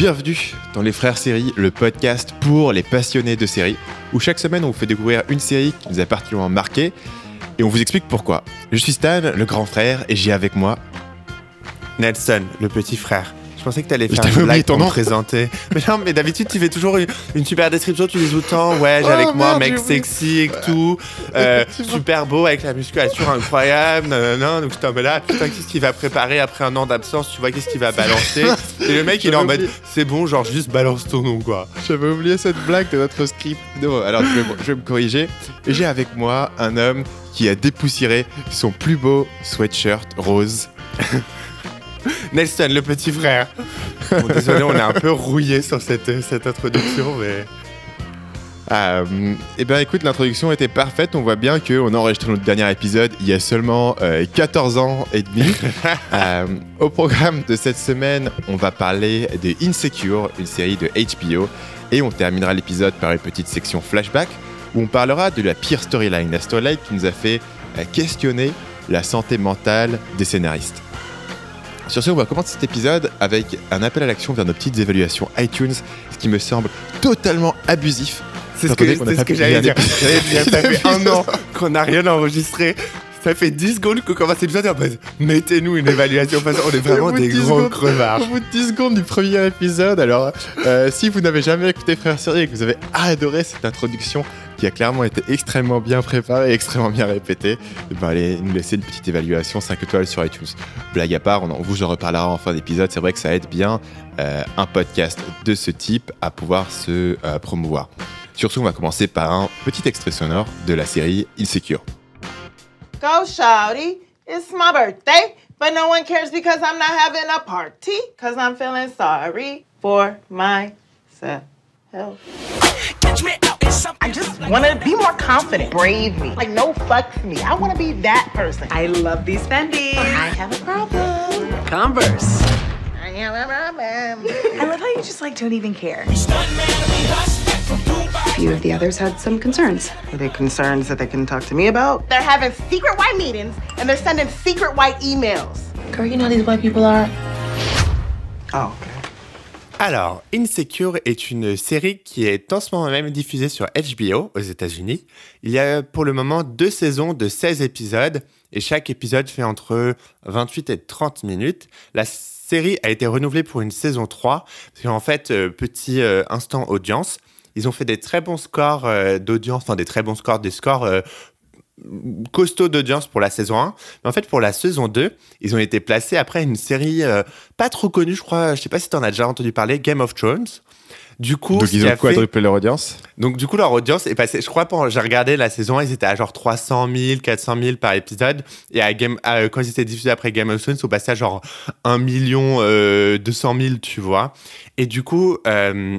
Bienvenue dans Les Frères Séries, le podcast pour les passionnés de séries, où chaque semaine on vous fait découvrir une série qui nous a particulièrement marqué et on vous explique pourquoi. Je suis Stan, le grand frère, et j'ai avec moi Nelson, le petit frère. Je pensais que tu allais Je faire une blague pour me présenter. Mais non, mais d'habitude, tu fais toujours une, une super description. Tu dis tout le temps, ouais, j'ai Oh, avec moi un mec sexy et tout, euh, super beau avec la musculature incroyable. nanana. Donc, j'étais en mode là, putain, qu'est-ce qu'il va préparer après un an d'absence Tu vois, qu'est-ce qu'il va balancer? Et le mec, il est en mode, c'est bon, genre, juste balance ton nom, quoi. J'avais oublié cette blague de notre script. Non, alors je vais, je vais me corriger. J'ai avec moi un homme qui a dépoussiéré son plus beau sweatshirt rose. Nelson, le petit frère. Bon, désolé, on est un peu rouillé sur cette, cette introduction, mais. Euh, eh bien écoute, l'introduction était parfaite. On voit bien qu'on a enregistré notre dernier épisode il y a seulement euh, 14 ans et demi. Euh, au programme de cette semaine, on va parler de Insecure, une série de HBO. Et on terminera l'épisode par une petite section flashback où on parlera de la pire storyline, la storyline qui nous a fait euh, questionner la santé mentale des scénaristes. Sur ce, on va commencer cet épisode avec un appel à l'action vers nos petites évaluations iTunes, ce qui me semble totalement abusif. C'est ce que, ce que j'allais dire. épisode. J'allais dire, ça fait un an qu'on n'a rien enregistré. Ça fait 10 secondes qu'on commence l'épisode et en fait, mettez-nous une évaluation parce qu'on est vraiment des 10 gros secondes- crevards. Au bout de 10 secondes du premier épisode, alors euh, si vous n'avez jamais écouté Frères Série et que vous avez adoré cette introduction qui a clairement été extrêmement bien préparée et extrêmement bien répétée, eh ben, allez nous laisser une petite évaluation 5 étoiles sur iTunes. Blague à part, on en, vous en reparlera en fin d'épisode, c'est vrai que ça aide bien euh, un podcast de ce type à pouvoir se euh, promouvoir. Sur ce, on va commencer par un petit extrait sonore de la série Insecure. Go, Shouty. It's my birthday, but no one cares because I'm not having a party. Because I'm feeling sorry for myself. I just want to be more confident. Brave me. Like, no fucks me. I want to be that person. I love these Fendi. I have a problem. Converse. I have a problem. I love how you just like don't even care. A few of the others had some concerns. Are they concerns that they can talk to me about? They're having secret white meetings and they're sending secret white emails. Girl, you know how these white people are. Oh, okay. Alors, Insecure est une série qui est en ce moment même diffusée sur HBO aux États-Unis. Il y a pour le moment deux saisons de 16 épisodes et chaque épisode fait entre 28 et 30 minutes. La série a été renouvelée pour une saison 3 parce qu'en fait, euh, petit euh, instant audience, ils ont fait des très bons scores euh, d'audience, enfin des très bons scores, des scores costauds d'audience pour la saison 1. Mais en fait, pour la saison 2, ils ont été placés après une série euh, pas trop connue, je crois. Je sais pas si tu en as déjà entendu parler, Game of Thrones. Du coup, Donc ils ont a fait- quadruplé leur audience? Donc du coup leur audience est passée, je crois, pendant, j'ai regardé la saison 1, ils étaient à genre 300 000, 400 000 par épisode, et à Game, à- quand ils étaient diffusés après Game of Thrones, ils sont passés à genre 1 million euh, 200 000, tu vois. Et du coup, euh,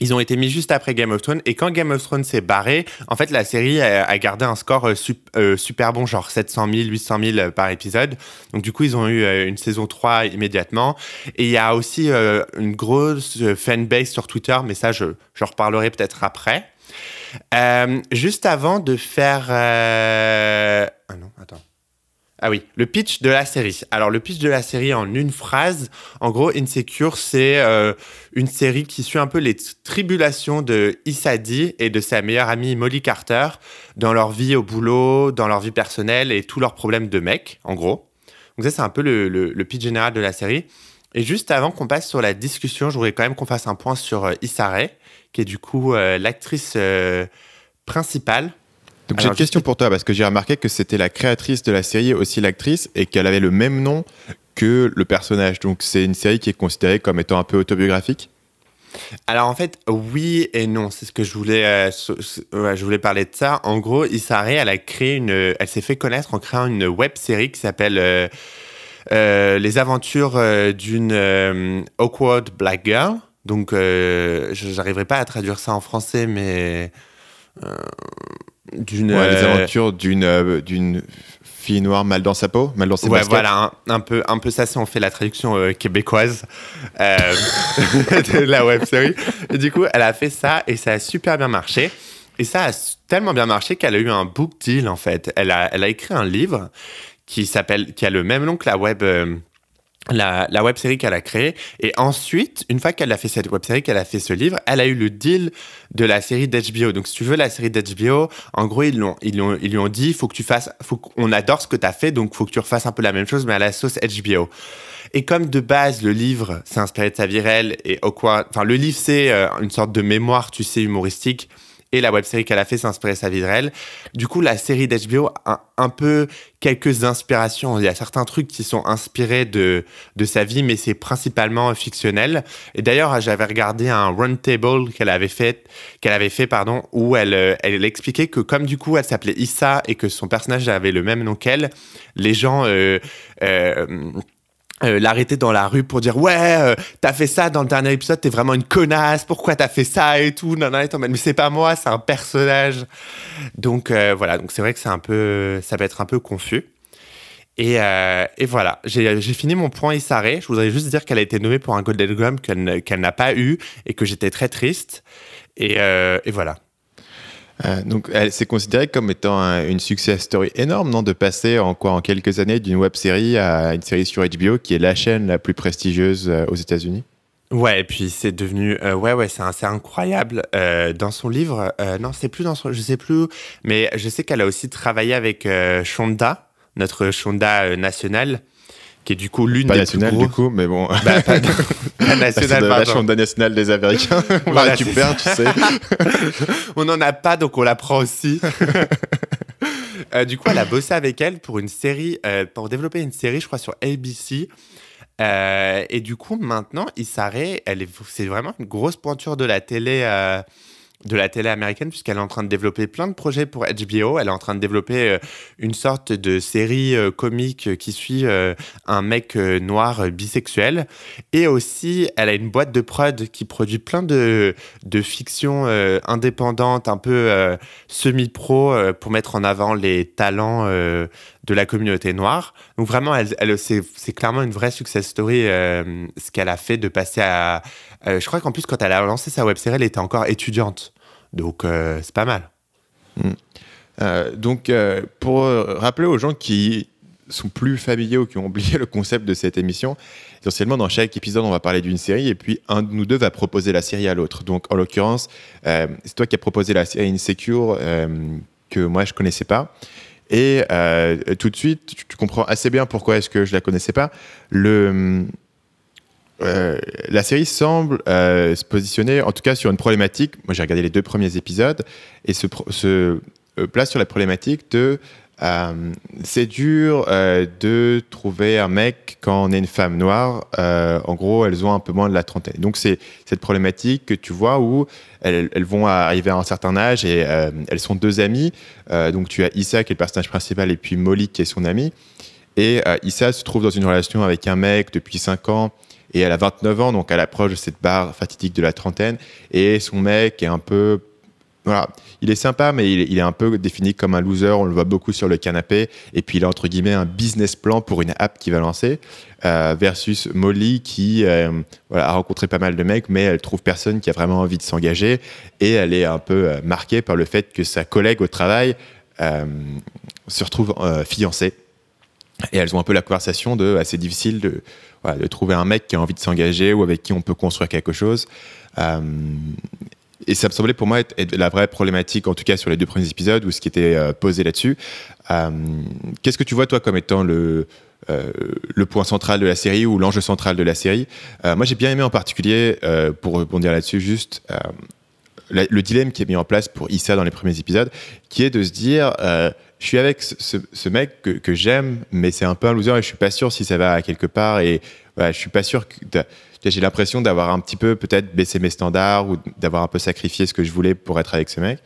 ils ont été mis juste après Game of Thrones, et quand Game of Thrones s'est barré, en fait la série a, gardé un score euh, euh, super bon, genre 700 000, 800 000 par épisode. Donc du coup, ils ont eu euh, une saison 3 immédiatement. Et il y a aussi une grosse fanbase sur Twitter, mais ça, je, je reparlerai peut-être après. Juste avant de faire... Ah non, attends. Ah oui, le pitch de la série. Alors le pitch de la série en une phrase, en gros, Insecure, c'est euh, une série qui suit un peu les tribulations de Issadi et de sa meilleure amie Molly Carter dans leur vie au boulot, dans leur vie personnelle et tous leurs problèmes de mec, en gros. Donc ça, c'est un peu le, le- pitch général de la série. Et juste avant qu'on passe sur la discussion, je voudrais quand même qu'on fasse un point sur euh, Issa Rae, qui est du coup euh, l'actrice euh, principale. Donc j'ai une question pour toi parce que j'ai remarqué que c'était la créatrice de la série aussi l'actrice et qu'elle avait le même nom que le personnage. Donc c'est une série qui est considérée comme étant un peu autobiographique? Alors en fait, oui et non, c'est ce que je voulais, euh, je voulais parler de ça. En gros, Issa Rae, elle a créé une, elle s'est fait connaître en créant une web série qui s'appelle euh, euh, Les aventures d'une awkward black girl. Donc, je j'arriverai pas à traduire ça en français, mais d'une Ouais, les euh, aventures d'une euh, d'une fille noire mal dans sa peau, mal dans ses Ouais, baskets. voilà, un, un peu, un peu ça si on fait la traduction euh, québécoise euh, de la web série. Et du coup, elle a fait ça et ça a super bien marché. Et ça a tellement bien marché qu'elle a eu un book deal en fait. Elle a, elle a écrit un livre qui s'appelle, qui a le même nom que la web, euh, la, la web série qu'elle a créée. Et ensuite, une fois qu'elle a fait cette web série, qu'elle a fait ce livre, elle a eu le deal de la série d'HBO. Donc, si tu veux, la série d'HBO, en gros, ils, l'ont, ils, l'ont- ils lui ont dit faut que tu fasses, faut qu'on adore ce que tu as fait, donc faut que tu refasses un peu la même chose, mais à la sauce HBO. Et comme de base, le livre s'est inspiré de sa vie réelle et au quoi, enfin, le livre, c'est euh, une sorte de mémoire, tu sais, humoristique. Et la web série qu'elle a fait de sa vie réelle. Du coup, la série d'HBO a un peu quelques inspirations. Il y a certains trucs qui sont inspirés de, de sa vie, mais c'est principalement fictionnel. Et d'ailleurs, j'avais regardé un roundtable qu'elle avait fait, qu'elle avait fait, pardon, où elle, euh, elle expliquait que comme du coup, elle s'appelait Issa et que son personnage avait le même nom qu'elle, les gens euh, euh, euh, l'arrêter dans la rue pour dire ouais euh, t'as fait ça dans le dernier épisode t'es vraiment une connasse pourquoi t'as fait ça et tout non non et mais c'est pas moi c'est un personnage. Donc euh, voilà. Donc c'est vrai que c'est un peu ça peut être un peu confus. Et, et voilà. J'ai fini mon point Issaré je voudrais juste dire qu'elle a été nommée pour un Golden Globe qu'elle n'a pas eu et que j'étais très triste. Et, et voilà Euh, donc, elle s'est considérée comme étant un- une success story énorme, non De passer en quoi En quelques années d'une web série à une série sur HBO qui est la chaîne la plus prestigieuse euh, aux États-Unis. Ouais, et puis c'est devenu euh, ouais ouais c'est incroyable dans son livre non c'est plus dans son je sais plus mais je sais qu'elle a aussi travaillé avec Shonda notre Shonda nationale qui est du coup l'une des nationale plus du grosses coup, mais bon. bah, pas, pas C'est nationale la pardon. chambre nationale des Américains. on la Voilà, récupère, tu sais. on n'en a pas donc on la prend aussi Euh, du coup elle a bossé avec elle pour une série euh, pour développer une série je crois sur ABC Euh, et du coup, maintenant, Issaré, elle est, c'est vraiment une grosse pointure de la télé, de la télé américaine, puisqu'elle est en train de développer plein de projets pour HBO. Elle est en train de développer euh, une sorte de série euh, comique qui suit euh, un mec euh, noir euh, bisexuel. Et aussi, elle a une boîte de prod qui produit plein de, de fictions euh, indépendantes, un peu euh, semi-pro, euh, pour mettre en avant les talents euh, de la communauté noire. Donc vraiment, elle, c'est, clairement une vraie success story, euh, ce qu'elle a fait de passer à... euh, je crois qu'en plus, quand elle a lancé sa web série, elle était encore étudiante. Donc euh, c'est pas mal. Euh, donc, pour rappeler aux gens qui sont plus familiers ou qui ont oublié le concept de cette émission, essentiellement dans chaque épisode, on va parler d'une série et puis un de nous deux va proposer la série à l'autre. Donc, en l'occurrence, c'est toi qui as proposé la série Insecure que moi je connaissais pas. Et euh, tout de suite, tu, comprends assez bien pourquoi est-ce que je la connaissais pas. Euh, la série semble euh, se positionner, en tout cas, sur une problématique. Moi, j'ai regardé les deux premiers épisodes et se, place sur la problématique de euh, c'est dur euh, de trouver un mec quand on est une femme noire. Euh, en gros, elles ont un peu moins de la trentaine. Donc, c'est cette problématique que tu vois où elles, elles vont arriver à un certain âge et elles sont deux amies. Donc, tu as Issa qui est le personnage principal et puis Molly qui est son amie. Et Issa se trouve dans une relation avec un mec depuis 5 ans et elle a 29 ans, donc elle approche de cette barre fatidique de la trentaine. Et son mec est un peu. Voilà, il est sympa, mais il, est un peu défini comme un loser. On le voit beaucoup sur le canapé. Et puis il a entre guillemets un business plan pour une app qu'il va lancer. euh, versus Molly qui euh, voilà, a rencontré pas mal de mecs, mais elle trouve personne qui a vraiment envie de s'engager. Et elle est un peu euh, marquée par le fait que sa collègue au travail se retrouve fiancée. Et elles ont un peu la conversation de assez difficile de, trouver un mec qui a envie de s'engager ou avec qui on peut construire quelque chose. Et ça me semblait pour moi être, la vraie problématique, en tout cas sur les deux premiers épisodes, ou ce qui était euh, posé là-dessus. Euh, Qu'est-ce que tu vois, toi, comme étant le, euh, le point central de la série ou l'enjeu central de la série? Moi, j'ai bien aimé en particulier, pour rebondir là-dessus, juste le dilemme qui est mis en place pour Issa dans les premiers épisodes, qui est de se dire euh, je suis avec ce, mec que, j'aime, mais c'est un peu un loser et je suis pas sûr si ça va quelque part. Et voilà, je suis pas sûr que. J'ai l'impression d'avoir un petit peu peut-être baissé mes standards ou d'avoir un peu sacrifié ce que je voulais pour être avec ce mec.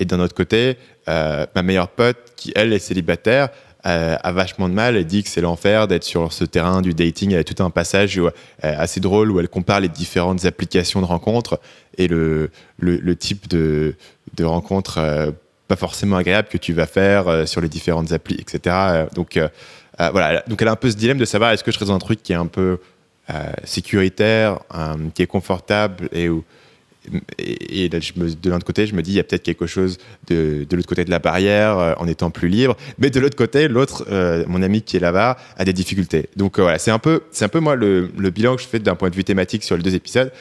Et d'un autre côté, euh, ma meilleure pote, qui elle est célibataire, euh, a vachement de mal. Elle dit que c'est l'enfer d'être sur ce terrain du dating. Elle a tout un passage euh, assez drôle où elle compare les différentes applications de rencontres et le, le, type de, de rencontres euh, pas forcément agréables que tu vas faire sur les différentes applis, etc. Donc voilà, donc elle a un peu ce dilemme de savoir est-ce que je serais dans un truc qui est un peu sécuritaire, qui est confortable et où et, et là, de l'autre côté, je me dis, il y a peut-être quelque chose de, l'autre côté de la barrière euh, en étant plus libre. Mais de l'autre côté, l'autre, euh, mon ami qui est là-bas, a des difficultés. Donc euh, voilà, c'est un peu, un peu moi le, bilan que je fais d'un point de vue thématique sur les deux épisodes.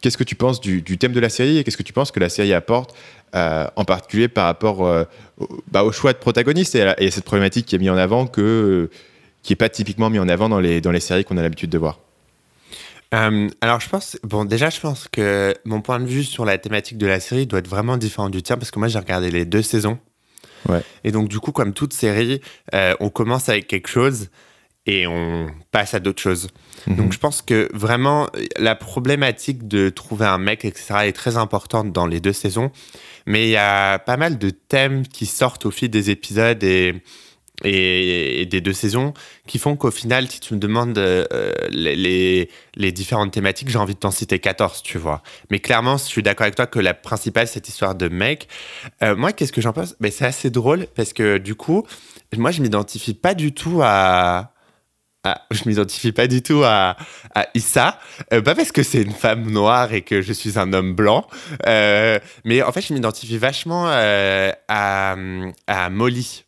Qu'est-ce que tu penses du, thème de la série et qu'est-ce que tu penses que la série apporte, en particulier par rapport au, bah, au choix de protagoniste et à, cette problématique qui est mise en avant qui est pas typiquement mis en avant dans les, dans les séries qu'on a l'habitude de voir? Euh, alors je pense, bon déjà je pense que mon point de vue sur la thématique de la série doit être vraiment différent du tien parce que moi j'ai regardé les deux saisons. Ouais. Et donc du coup comme toute série, euh, on commence avec quelque chose et on passe à d'autres choses. Donc je pense que vraiment la problématique de trouver un mec etc est très importante dans les deux saisons. Mais il y a pas mal de thèmes qui sortent au fil des épisodes et et, des deux saisons qui font qu'au final, si tu me demandes euh, les, différentes thématiques, j'ai envie de t'en citer 14, tu vois. Mais clairement, je suis d'accord avec toi que la principale, cette histoire de mec. Euh, moi, qu'est-ce que j'en pense? Ben, C'est assez drôle parce que du coup, moi, je m'identifie pas du tout à. je m'identifie pas du tout à, Issa, Euh, pas parce que c'est une femme noire et que je suis un homme blanc, mais en fait, je m'identifie vachement à Molly.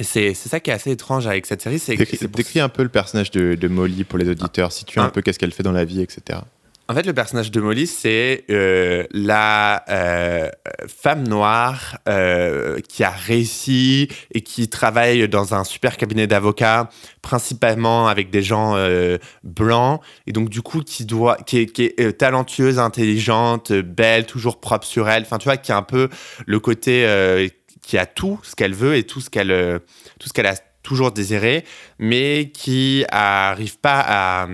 C'est ça qui est assez étrange avec cette série, c'est Décris, un peu le personnage de, de Molly pour les auditeurs, situe un Ah. peu qu'est-ce qu'elle fait dans la vie, etc. En fait, le personnage de Molly, c'est euh, la euh, femme noire euh, qui a réussi et qui travaille dans un super cabinet d'avocats, principalement avec des gens blancs, et donc du coup qui doit, qui est, qui est talentueuse, intelligente, belle, toujours propre sur elle. Enfin, tu vois, qui a un peu le côté qui a tout ce qu'elle veut et tout ce qu'elle, euh, tout ce qu'elle a toujours désiré, mais qui arrive pas à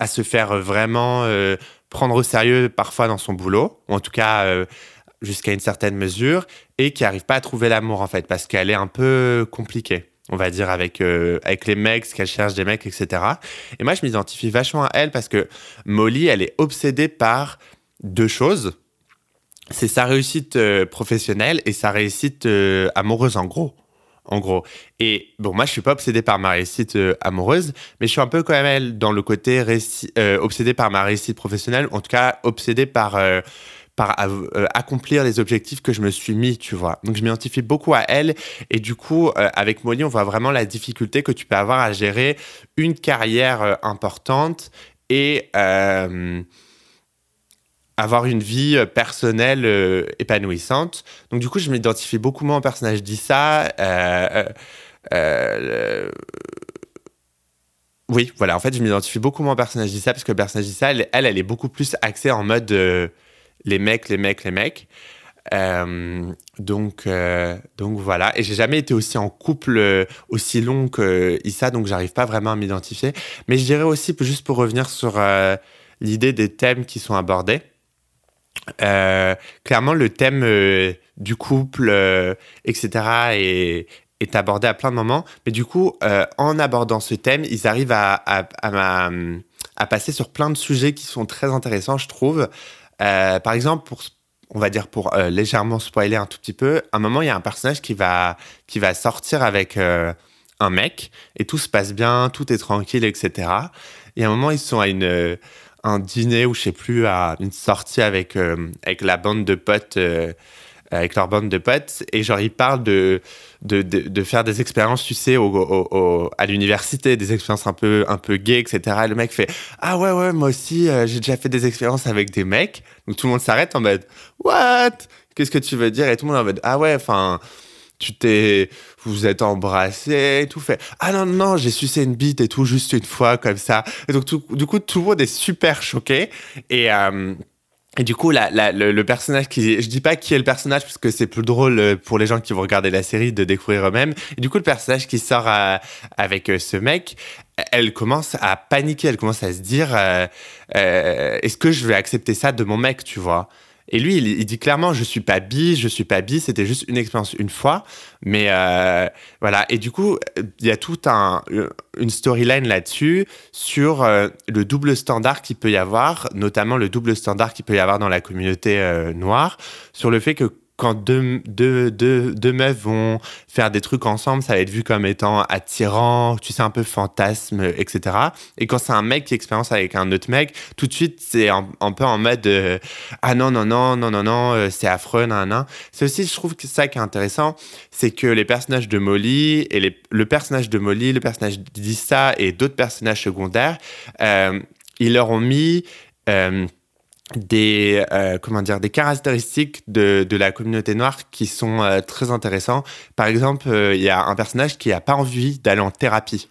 à se faire vraiment euh, prendre au sérieux parfois dans son boulot, ou en tout cas euh, jusqu'à une certaine mesure, et qui n'arrive pas à trouver l'amour en fait, parce qu'elle est un peu compliquée, on va dire, avec, avec les mecs, ce qu'elle cherche des mecs, etc. Et moi, je m'identifie vachement à elle parce que Molly, elle est obsédée par deux choses. C'est sa réussite euh, professionnelle et sa réussite euh, amoureuse, en gros en gros. Et bon, moi, je suis pas obsédé par ma réussite euh, amoureuse, mais je suis un peu quand même dans le côté obsédé par ma réussite professionnelle, en tout cas obsédé par par accomplir les objectifs que je me suis mis, tu vois. Donc je m'identifie beaucoup à elle et du coup avec Molly, on voit vraiment la difficulté que tu peux avoir à gérer une carrière importante et avoir une vie euh, personnelle euh, épanouissante. Donc du coup, je m'identifie beaucoup moins au personnage d'Issa. Euh, Oui, voilà, en fait, je m'identifie beaucoup moins au personnage d'Issa parce que le personnage d'Issa, elle, elle, elle est beaucoup plus axée en mode les mecs, les mecs, les mecs. Donc, donc voilà. Et j'ai jamais été aussi en couple aussi long que Issa, donc j'arrive pas vraiment à m'identifier. Mais je dirais aussi, juste pour revenir sur l'idée des thèmes qui sont abordés, euh, clairement, le thème euh, du couple, euh, etc., est, abordé à plein de moments. Mais du coup, en abordant ce thème, ils arrivent à, à, passer sur plein de sujets qui sont très intéressants, je trouve. Par exemple, pour, on va dire pour légèrement spoiler un tout petit peu, à un moment, il y a un personnage qui va, qui va sortir avec un mec et tout se passe bien, tout est tranquille, etc. Et à un moment, ils sont à une, un dîner ou je sais plus, à une sortie avec, euh, avec la bande de potes, euh, avec leur bande de potes, et genre ils parlent de, de, de, faire des expériences, tu sais, au- à l'université, des expériences un peu, un peu gays, etc. Et le mec fait Ah ouais, ouais, moi aussi, euh, j'ai déjà fait des expériences avec des mecs. Donc tout le monde s'arrête en mode What? Qu'est-ce que tu veux dire? Et tout le monde en mode Ah ouais, enfin tu t'es, vous êtes embrassés et tout fait. Ah non, non, j'ai sucé une bite et tout, juste une fois, comme ça. Et donc, du coup, tout le monde est super choqué. Et, euh, et du coup, le, personnage qui. Je dis pas qui est le personnage, parce que c'est plus drôle euh, pour les gens qui vont regarder la série de découvrir eux-mêmes. Du coup, le personnage qui sort euh, avec ce mec, elle commence à paniquer, elle commence à se dire est-ce que je vais accepter ça de mon mec, tu vois? Et lui, il, dit clairement, je suis pas bi, je suis pas bi, c'était juste une expérience une fois. Mais euh, voilà. Et du coup, il y a tout un, une storyline là-dessus sur euh, le double standard qu'il peut y avoir, notamment le double standard qu'il peut y avoir dans la communauté euh, noire, sur le fait que quand deux, deux, deux, meufs vont faire des trucs ensemble, ça va être vu comme étant attirant, tu sais, un peu fantasme, etc. Et quand c'est un mec qui expérience avec un autre mec, tout de suite, c'est un, peu en mode euh, Ah non, non, non, non, non, non, euh, c'est affreux, nan, nan. C'est aussi, je trouve que ça qui est intéressant, c'est que les personnages de Molly et le personnage de Molly, le personnage d'Issa et d'autres personnages secondaires, euh, ils leur ont mis des, euh, comment dire, des caractéristiques de, de la communauté noire qui sont euh, très intéressants. Par exemple, euh, il y a un personnage qui n'a pas envie d'aller en thérapie.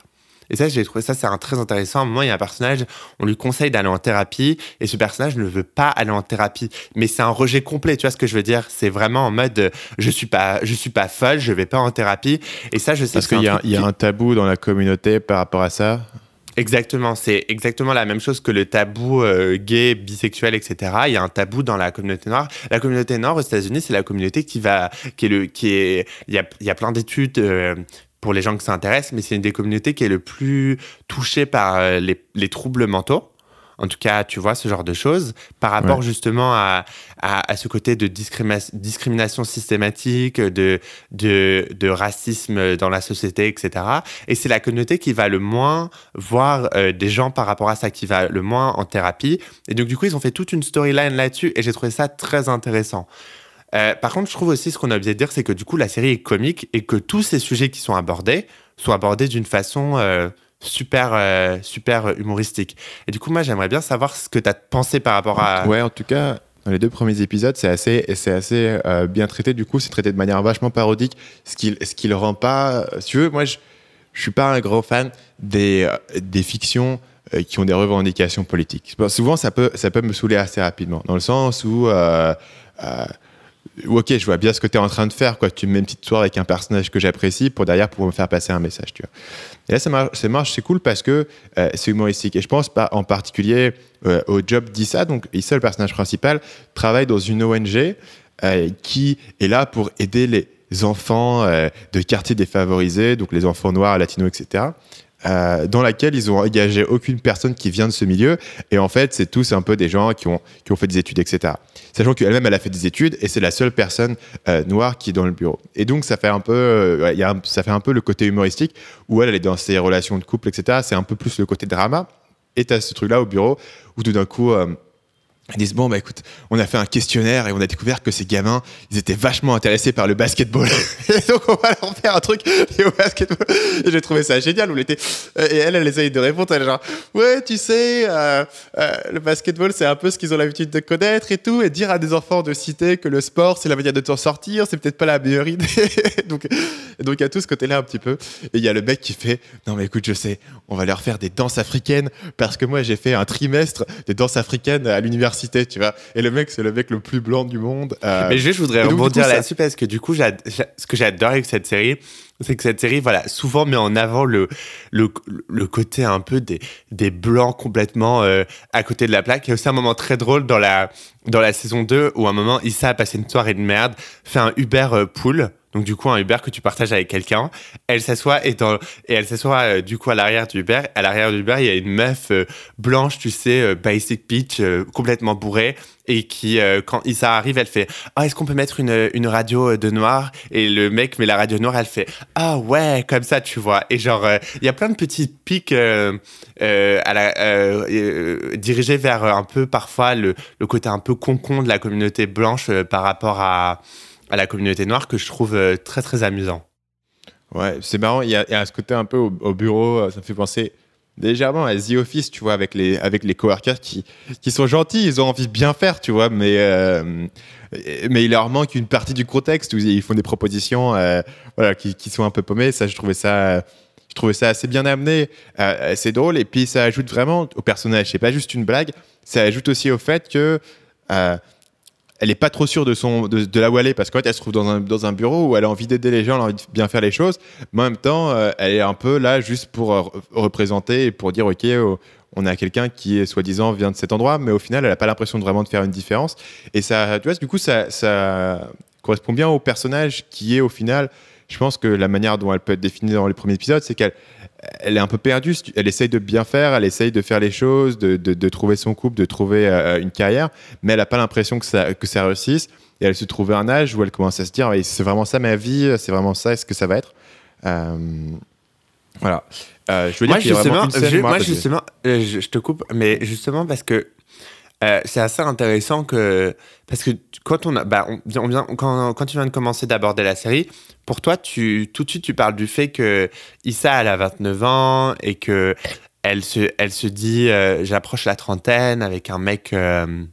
Et ça, j'ai trouvé ça, c'est un très intéressant. À un moment, il y a un personnage, on lui conseille d'aller en thérapie, et ce personnage ne veut pas aller en thérapie. Mais c'est un rejet complet, tu vois ce que je veux dire? C'est vraiment en mode, je suis pas, je suis pas folle, je vais pas en thérapie. Et ça, je sais Parce qu'il y, a- y a un tabou dans la communauté par rapport à ça? Exactement, c'est exactement la même chose que le tabou euh, gay, bisexuel, etc. Il y a un tabou dans la communauté noire. La communauté noire aux États-Unis, c'est la communauté qui va, qui est le, qui est, il y a, il y a plein d'études euh, pour les gens que ça intéresse, mais c'est une des communautés qui est le plus touchée par euh, les troubles mentaux. En tout cas, tu vois ce genre de choses par rapport Ouais. justement à, à, à ce côté de discrimination systématique, de, de, de racisme dans la société, etc. Et c'est la communauté qui va le moins voir euh, des gens par rapport à ça, qui va le moins en thérapie. Et donc, du coup, ils ont fait toute une storyline là-dessus et j'ai trouvé ça très intéressant. Euh, par contre, je trouve aussi ce qu'on a oublié de dire, c'est que du coup, la série est comique et que tous ces sujets qui sont abordés sont abordés d'une façon euh, super, euh, super humoristique. Et du coup, moi, j'aimerais bien savoir ce que tu as pensé par rapport à. Ouais, en tout cas, dans les deux premiers épisodes, c'est assez, c'est assez euh, bien traité. Du coup, c'est traité de manière vachement parodique, ce qui, ce qui le rend pas. euh, Si tu veux, moi, je, je suis pas un gros fan des, des fictions qui ont des revendications politiques. Souvent, ça peut, ça peut me saouler assez rapidement, dans le sens où. Ok, je vois bien ce que tu es en train de faire. Quoi. Tu me mets une petite soirée avec un personnage que j'apprécie pour derrière pour me faire passer un message. Et là, ça marche, c'est cool parce que euh, c'est humoristique. Et je pense pas, en particulier euh, au job d'Issa. Donc, Issa, le personnage principal, travaille dans une ONG euh, qui est là pour aider les enfants de quartiers défavorisés, donc les enfants noirs, latinos, etc. euh, dans laquelle ils ont engagé aucune personne qui vient de ce milieu. Et en fait, c'est tous un peu des gens qui ont, qui ont fait des études, etc. Sachant qu'elle-même, elle a fait des études et c'est la seule personne euh, noire qui est dans le bureau. Et donc, ça fait un peu, euh, ça fait un peu le côté humoristique où elle, elle est dans ses relations de couple, etc. C'est un peu plus le côté drama. Et tu as ce truc-là au bureau où tout d'un coup, ils disent bon bah écoute, on a fait un questionnaire et on a découvert que ces gamins, ils étaient vachement intéressés par le basketball. et donc on va leur faire un truc au basketball. Et j'ai trouvé ça génial. Euh, et elle, elle essaye de répondre, elle est genre ouais tu sais, euh, euh, le basketball c'est un peu ce qu'ils ont l'habitude de connaître et tout, et dire à des enfants de citer que le sport c'est la manière de t'en sortir, c'est peut-être pas la meilleure idée. donc donc il y a tout ce côté-là un petit peu. Et il y a le mec qui fait non mais écoute je sais, on va leur faire des danses africaines parce que moi j'ai fait un trimestre de danse africaine à l'université, tu vois. Et le mec c'est le mec le plus blanc du monde. Euh, Mais je voudrais rebondir là-dessus parce que du coup, ce que j'adore avec cette série, c'est que cette série, voilà, souvent met en avant le, le, le côté un peu des, des blancs complètement euh, à côté de la plaque. Il y a aussi un moment très drôle dans la, dans la saison 2 où à un moment, Issa a passé une soirée de merde, fait un Uber euh, pool. Donc du coup un Uber que tu partages avec quelqu'un, elle s'assoit et, dans, et elle s'assoit euh, du coup à l'arrière du Uber. À l'arrière du Uber il y a une meuf euh, blanche, tu sais, basic bitch, euh, complètement bourrée et qui euh, quand Issa arrive elle fait ah est-ce qu'on peut mettre une, une radio euh, de noir? Et le mec met la radio noire elle fait ah ouais comme ça tu vois et genre euh, il y a plein de petits pics euh, dirigés vers un peu parfois le, le côté un peu concon de la communauté blanche par rapport à, à la communauté noire que je trouve très très amusant. Ouais, c'est marrant, il y, a, ce côté un peu au, au bureau, ça me fait penser légèrement à The Office, tu vois, avec les, avec les coworkers qui, qui sont gentils, ils ont envie de bien faire, tu vois, mais, euh, mais il leur manque une partie du contexte où ils font des propositions euh, voilà, qui, sont un peu paumées. Ça, je trouvais ça, je trouvais ça assez bien amené, euh, c'est drôle, et puis ça ajoute vraiment au personnage. C'est pas juste une blague, ça ajoute aussi au fait que. Elle est pas trop sûre de, son, de, de là où elle est parce qu'en fait, elle se trouve dans un, dans un bureau où elle a envie d'aider les gens, elle a envie de bien faire les choses, mais en même temps, euh, elle est un peu là juste pour euh, re- représenter et pour dire, OK, oh, on a quelqu'un qui, soi-disant, vient de cet endroit, mais au final, elle n'a pas l'impression de vraiment de faire une différence. Et ça, tu vois, du coup, ça, correspond bien au personnage qui est au final. Je pense que la manière dont elle peut être définie dans les premiers épisodes, c'est qu'elle elle est un peu perdue. Elle essaye de bien faire, elle essaye de faire les choses, de, de- de trouver son couple, de trouver euh, une carrière, mais elle n'a pas l'impression que ça, que ça réussisse. Et elle se trouve à un âge où elle commence à se dire, c'est vraiment ça ma vie, c'est vraiment ça, est-ce que ça va être Euh, Voilà. Euh, je veux dire justement, je, moi, justement, je, je te coupe, mais justement parce que euh, c'est assez intéressant que parce que quand on a, bah, on, vient, quand, tu viens de commencer d'aborder la série, pour toi, tu tout de suite tu parles du fait que Issa elle a 29 ans et que elle se, elle se dit euh, j'approche la trentaine avec un mec euh,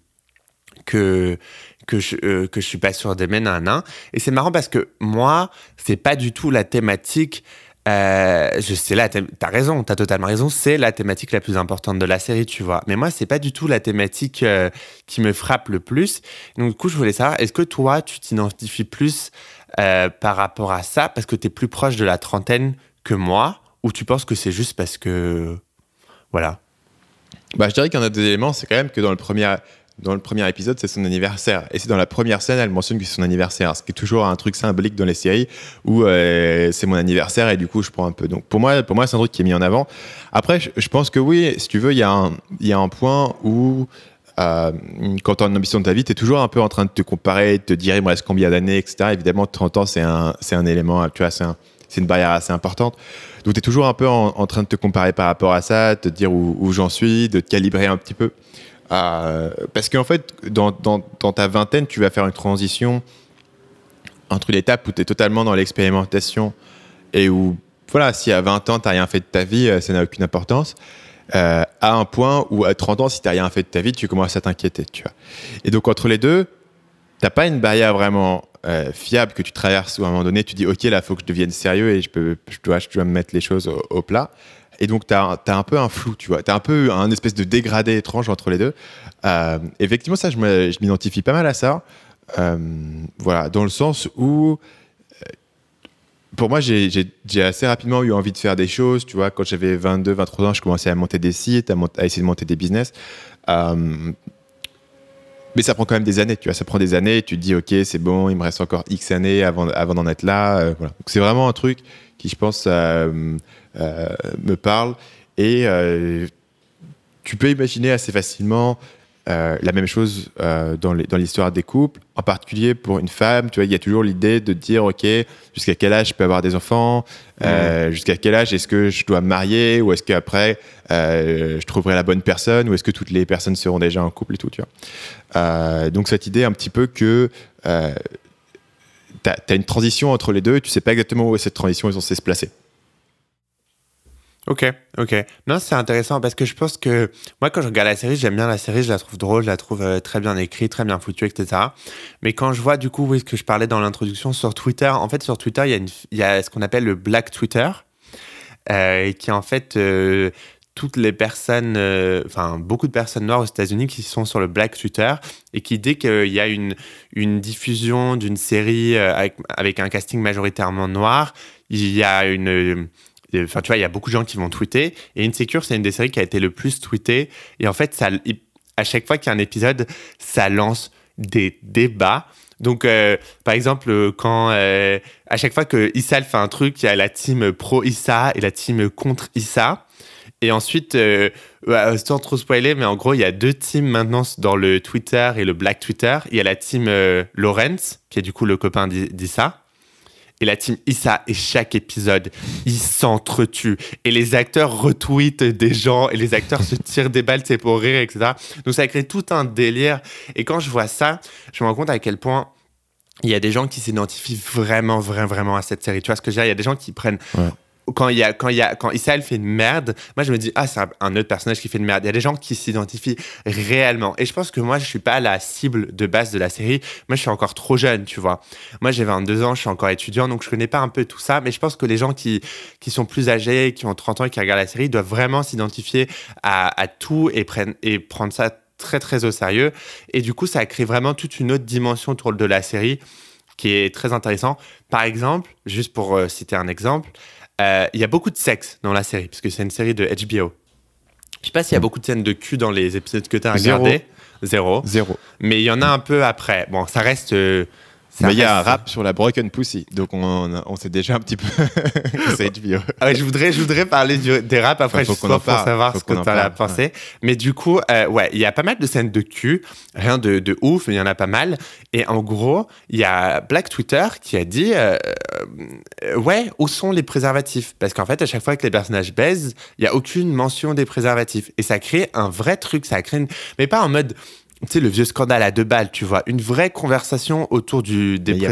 que que je, euh, que je suis pas sûr d'aimer, nan, Et c'est marrant parce que moi, c'est pas du tout la thématique. Euh, sais là, t'as raison, t'as totalement raison. C'est la thématique la plus importante de la série, tu vois. Mais moi, c'est pas du tout la thématique euh, qui me frappe le plus. Donc, du coup, je voulais savoir, est-ce que toi, tu t'identifies plus euh, par rapport à ça parce que t'es plus proche de la trentaine que moi, ou tu penses que c'est juste parce que, voilà. Bah, je dirais a des éléments, c'est quand même que dans le premier, dans le premier épisode, c'est son anniversaire. Et c'est dans la première scène, elle mentionne que c'est son anniversaire, ce qui est toujours un truc symbolique dans les séries où euh, c'est mon anniversaire et du coup, je prends un peu. Donc pour moi, pour moi c'est un truc qui est mis en avant. Après, je, pense que oui, si tu veux, il y, a un- y a un point où. euh, quand tu as une ambition de ta vie, tu es toujours un peu en train de te comparer, de te dire il me reste combien d'années, etc. Évidemment, 30 ans, c'est un, un élément, tu vois, c'est un- une barrière assez importante. Donc, tu es toujours un peu en, train de te comparer par rapport à ça, de te dire où j'en suis, de te calibrer un petit peu. Euh, parce qu'en fait, dans, ta vingtaine, tu vas faire une transition entre l'étape où tu es totalement dans l'expérimentation et où, voilà, si à 20 ans, tu rien fait de ta vie, euh, ça n'a aucune importance, euh, à un point où à 30 ans, si tu rien fait de ta vie, tu commences à t'inquiéter, tu. Et donc, entre les deux, t'as pas une barrière vraiment euh, fiable que tu traverses où à un moment donné, tu dis, OK, là, faut que je devienne sérieux et je, peux, je, dois, je dois me mettre les choses au, plat. Et donc, tu as, un peu un flou, tu vois. Tu as un peu un espèce de dégradé étrange entre les deux. Euh, effectivement, ça, je m'identifie pas mal à ça. Euh, voilà, dans le sens où, pour moi, j'ai assez rapidement eu envie de faire des choses. Tu vois, quand j'avais 22, 23 ans, je commençais à monter des sites, à, essayer de monter des business. Mais ça prend quand même des années, tu vois. Ça prend des années. Tu te dis, ok, c'est bon, il me reste encore X années avant, d'en être là. euh, voilà. C'est vraiment un truc qui, je pense, euh, euh, me parle. Et euh, tu peux imaginer assez facilement euh, la même chose euh, dans l'histoire des couples, en particulier pour une femme. Tu vois, il y a toujours l'idée de dire, ok, jusqu'à quel âge je peux avoir des enfants, Euh, jusqu'à quel âge est-ce que je dois me marier, ou est-ce qu'après je trouverai la bonne personne, ou est-ce que toutes les personnes seront déjà en couple et tout, tu vois. Donc cette idée un petit peu que tu as, une transition entre les deux et tu sais pas exactement où est cette transition est censée se placer. Ok, ok. Non, c'est intéressant parce que je pense que moi, quand je regarde la série, j'aime bien la série, je la trouve drôle, je la trouve euh, très bien écrite, très bien foutue, etc. Mais quand je vois, du coup, oui, ce que je parlais dans l'introduction sur Twitter, en fait, sur Twitter, il y a, y a ce qu'on appelle le Black Twitter, euh, qui en fait euh, toutes les personnes, euh, enfin, beaucoup de personnes noires aux États-Unis qui sont sur le Black Twitter et qui, dès qu'il y a une, une diffusion d'une série avec un casting majoritairement noir, il y a une. Enfin, tu vois, il y a beaucoup de gens qui vont tweeter. Et Insecure, c'est une des séries qui a été le plus tweetée. Et en fait, à chaque fois qu'il y a un épisode, ça lance des débats. Donc, euh, par exemple, quand euh, à chaque fois que Issa fait un truc, il y a la team pro Issa et la team contre Issa. Et ensuite, euh, ouais, sans trop spoiler, mais en gros, il y a deux teams maintenant dans le Twitter et le Black Twitter. Il y a la team euh, Lawrence, qui est du coup le copain d'I- d'Issa, et la team Issa. Et chaque épisode, ils s'entretuent. Et les acteurs retweetent des gens, et les acteurs se tirent des balles, c'est pour rire, etc. Donc ça crée tout un délire. Et quand je vois ça, je me rends compte à quel point il y a des gens qui s'identifient vraiment, vraiment, vraiment à cette série. Tu vois ce que je veux dire? Il y a des gens qui prennent. Quand, il y a, quand, il y a, quand Issa elle fait une merde, moi je me dis, ah, c'est un- autre personnage qui fait une merde. Il y a des gens qui s'identifient réellement. Et je pense que moi je suis pas la cible de base de la série. Moi je suis encore trop jeune, tu vois. Moi j'ai 22 ans, je suis encore étudiant, donc je connais pas un peu tout ça. Mais je pense que les gens qui, qui sont plus âgés, qui ont 30 ans et qui regardent la série, doivent vraiment s'identifier à, tout et, prendre ça très très au sérieux. Et du coup, ça crée vraiment toute une autre dimension autour de la série qui est très intéressant. Par exemple, juste pour euh, citer un exemple, il y a beaucoup de sexe dans la série, puisque c'est une série de HBO. Je sais pas s'il y a beaucoup de scènes de cul dans les épisodes que tu as Zéro. regardés. Zéro. Zéro. Mais il y en a un peu après. Bon, ça reste. euh, Ça Mais il y a un rap sur la Broken Pussy, donc on, on sait déjà un petit peu que HBO. Ah ouais, je voudrais, je voudrais parler du- des raps après, Enfin, justement, pour parle. savoir ce que tu en as pensé. Mais du coup, euh, ouais, il y a pas mal de scènes de cul, rien de, de ouf, mais il y en a pas mal. Et en gros, il y a Black Twitter qui a dit, euh, euh, ouais, où sont les préservatifs? Parce qu'en fait, à chaque fois que les personnages baisent, il y a aucune mention des préservatifs. Et ça crée un vrai truc, ça crée une... Mais pas en mode... Tu sais, le vieux scandale à deux balles, tu vois. Une vraie conversation autour du, des Il y, a-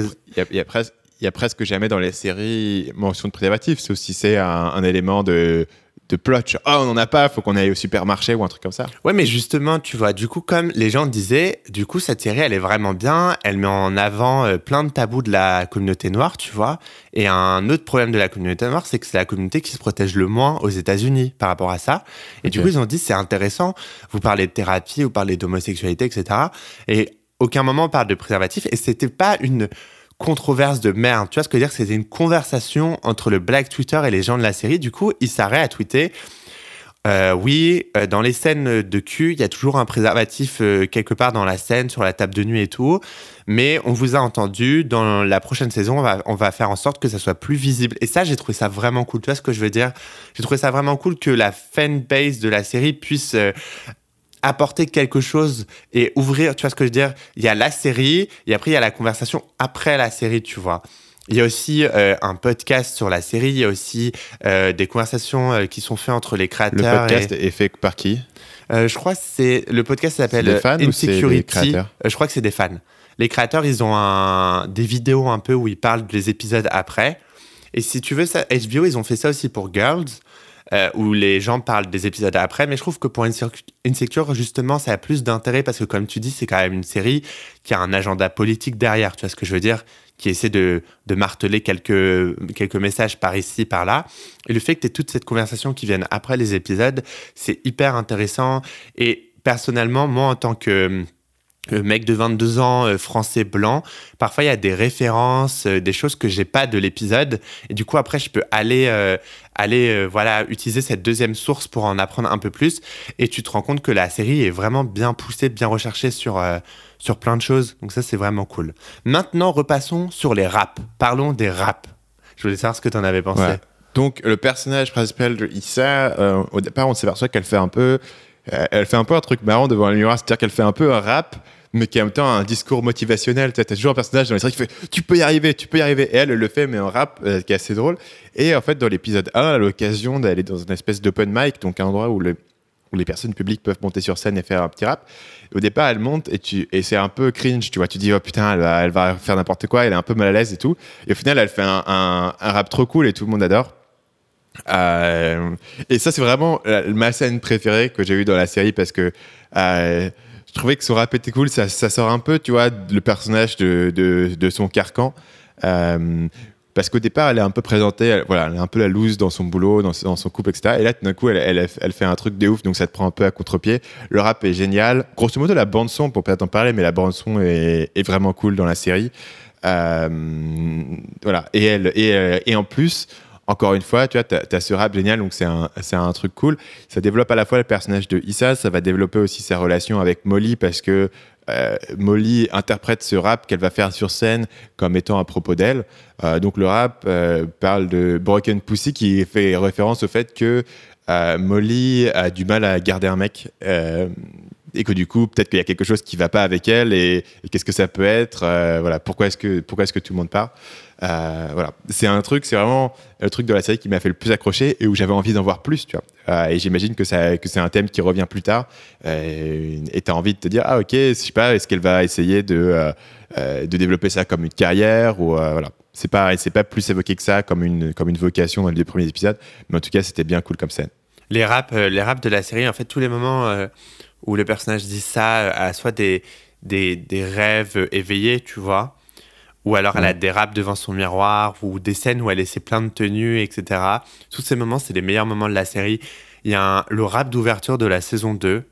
y y presque- il y a presque jamais dans les séries mention de préservatif, sauf si c'est un, un élément de, de plot. Oh, on n'en a pas, faut qu'on aille au supermarché ou un truc comme ça. Ouais, mais justement, tu vois, du coup, comme les gens disaient, du coup, cette série, elle est vraiment bien. Elle met en avant euh, plein de tabous de la communauté noire, tu vois. Et un autre problème de la communauté noire, c'est que c'est la communauté qui se protège le moins aux États-Unis par rapport à ça. Et du coup, ils ont dit, c'est intéressant. Vous parlez de thérapie, vous parlez d'homosexualité, etc. Et aucun moment on parle de préservatif. Et c'était pas une controverse de merde. Tu vois ce que je veux dire? C'était une conversation entre le Black Twitter et les gens de la série. Du coup, ils s'arrêtent à tweeter. Euh, oui, euh, dans les scènes de cul, il y a toujours un préservatif euh, quelque part dans la scène, sur la table de nuit et tout. Mais on vous a entendu, dans la prochaine saison, on va, on va faire en sorte que ça soit plus visible. Et ça, j'ai trouvé ça vraiment cool. Tu vois ce que je veux dire? J'ai trouvé ça vraiment cool que la fanbase de la série puisse apporter quelque chose et ouvrir, tu vois ce que je veux dire? Il y a la série, et après il y a la conversation après la série, tu vois. Il y a aussi euh, un podcast sur la série, il y a aussi euh, des conversations euh, qui sont faites entre les Le créateurs. podcast et- est fait par qui? Je crois que c'est le podcast s'appelle Insecurity. je crois que c'est des fans. Les créateurs, ils ont un, des vidéos un peu où ils parlent des épisodes après. Et si tu veux ça, HBO, ils ont fait ça aussi pour Girls, euh, où les gens parlent des épisodes après. Mais je trouve que pour Insecure, Insecure, justement, ça a plus d'intérêt parce que, comme tu dis, c'est quand même une série qui a un agenda politique derrière. Tu vois ce que je veux dire Qui essaie de, marteler quelques, quelques messages par ici, par là. Et le fait que tu aies toute cette conversation qui vienne après les épisodes, c'est hyper intéressant. Et personnellement, moi, en tant que mec de 22 ans, euh, français blanc, parfois il y a des références, euh, des choses que j'ai pas de l'épisode. Et du coup, après, je peux aller, euh, aller euh, voilà, utiliser cette deuxième source pour en apprendre un peu plus. Et tu te rends compte que la série est vraiment bien poussée, bien recherchée sur, euh, sur plein de choses. Donc ça, c'est vraiment cool. Maintenant, repassons sur les raps. Parlons des raps. Je voulais savoir ce que tu en avais pensé. Donc le personnage principal de Issa, euh, au départ on s'aperçoit qu'elle fait un peu, euh, elle fait un peu un truc marrant devant un miroir, c'est-à-dire qu'elle fait un peu un rap, mais qui a en même temps un discours motivationnel. Tu as toujours un personnage dans les séries qui fait tu peux y arriver, tu peux y arriver, et elle, elle le fait mais en rap euh, qui est assez drôle. Et en fait dans l'épisode 1, elle a l'occasion d'aller dans une espèce d'open mic, donc un endroit où le où les personnes publiques peuvent monter sur scène et faire un petit rap. Au départ, elle monte et, c'est un peu cringe, tu vois. Tu dis, oh putain, elle va, faire n'importe quoi, elle est un peu mal à l'aise et tout. Et au final, elle fait un- un rap trop cool et tout le monde adore. Euh, et ça, c'est vraiment la- ma scène préférée que j'ai eue dans la série parce que euh, je trouvais que son rap était cool. Ça, sort un peu, tu vois, le personnage de, son carcan. Euh, parce qu'au départ, elle est un peu présentée, elle, voilà, elle est un peu la loose dans son boulot, dans, son couple, etc. Et là, d'un coup, elle, fait un truc de ouf, donc ça te prend un peu à contre-pied. Le rap est génial. Grosso modo, la bande-son, pour peut-être en parler, mais la bande-son est, est vraiment cool dans la série. Euh, voilà. Et, elle, euh, et en plus, encore une fois, tu vois, tu as, ce rap génial, donc c'est un, truc cool. Ça développe à la fois le personnage de Issa, ça va développer aussi sa relation avec Molly parce que euh, Molly interprète ce rap qu'elle va faire sur scène comme étant à propos d'elle. Euh, donc le rap euh, parle de Broken Pussy qui fait référence au fait que Molly a du mal à garder un mec. Et que du coup, peut-être qu'il y a quelque chose qui va pas avec elle et, qu'est-ce que ça peut être euh, Voilà, pourquoi est-ce que est-ce que tout le monde part Euh, Voilà, c'est un truc, c'est vraiment le truc de la série qui m'a fait le plus accrocher et où j'avais envie d'en voir plus, tu vois. Euh, et j'imagine que que c'est un thème qui revient plus tard et t'as envie de te dire ah ok, je sais pas, est-ce qu'elle va essayer de de développer ça comme une carrière ou voilà. C'est pas c'est pas plus évoqué que ça comme une comme une vocation dans les deux premiers épisodes, mais en tout cas c'était bien cool comme scène. Les raps, les raps de la série, en fait, tous les moments où le personnage dit ça euh, a soit des, des, des rêves éveillés, tu vois, ou alors elle a des raps devant son miroir, ou des scènes où elle essaie plein de tenues, etc. Tous ces moments, c'est les meilleurs moments de la série. Il y a un- le rap d'ouverture de la saison 2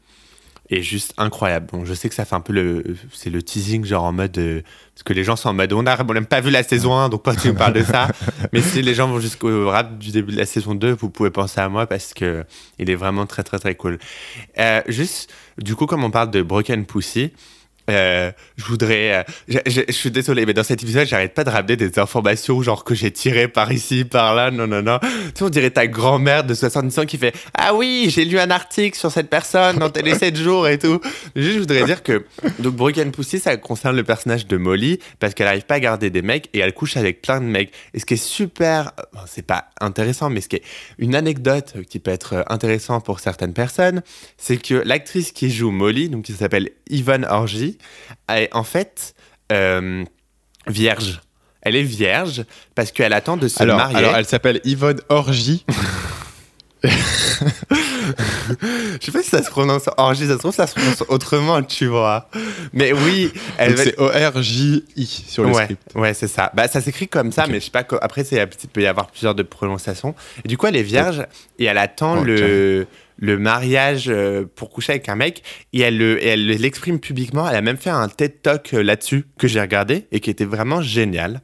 est juste incroyable. Bon, je sais que ça fait un peu le, c'est le teasing, genre en mode, euh, parce que les gens sont en mode, on n'a même pas vu la saison 1, donc pas tu nous parles de ça? Mais si les gens vont jusqu'au rap du début de la saison 2, vous pouvez penser à moi parce que il est vraiment très très très cool. Euh, juste, du coup, comme on parle de Broken Pussy, Euh, je voudrais. euh, je, suis désolé, mais dans cet épisode, j'arrête pas de ramener des informations, genre que j'ai tirées par ici, par là, non, non, non. Tu sais, on dirait ta grand-mère de 70 ans qui fait Ah oui, j'ai lu un article sur cette personne dans Télé 7 jours et tout. Juste, je voudrais dire que. Donc, Broken Pussy, ça concerne le personnage de Molly, parce qu'elle arrive pas à garder des mecs et elle couche avec plein de mecs. Et ce qui est super. bon, c'est pas intéressant, mais ce qui est une anecdote qui peut être intéressant pour certaines personnes, c'est que l'actrice qui joue Molly, donc qui s'appelle Yvonne Orgy, est en fait euh, vierge. Elle est vierge parce qu'elle attend de se Alors, marier. alors, elle s'appelle Yvonne Orgy. Je sais pas si ça se prononce Orgy, ça se trouve ça se prononce autrement, tu vois. Mais oui, elle va- c'est O-R-J-I sur le ouais, script. Ouais, c'est ça. Bah, ça s'écrit comme ça, mais je sais pas. Après, il peut y avoir plusieurs de prononciations. Et du coup, elle est vierge et elle attend le, le mariage euh, pour coucher avec un mec et elle le- et elle l'exprime publiquement. Elle a même fait un TED Talk euh, là-dessus que j'ai regardé et qui était vraiment génial.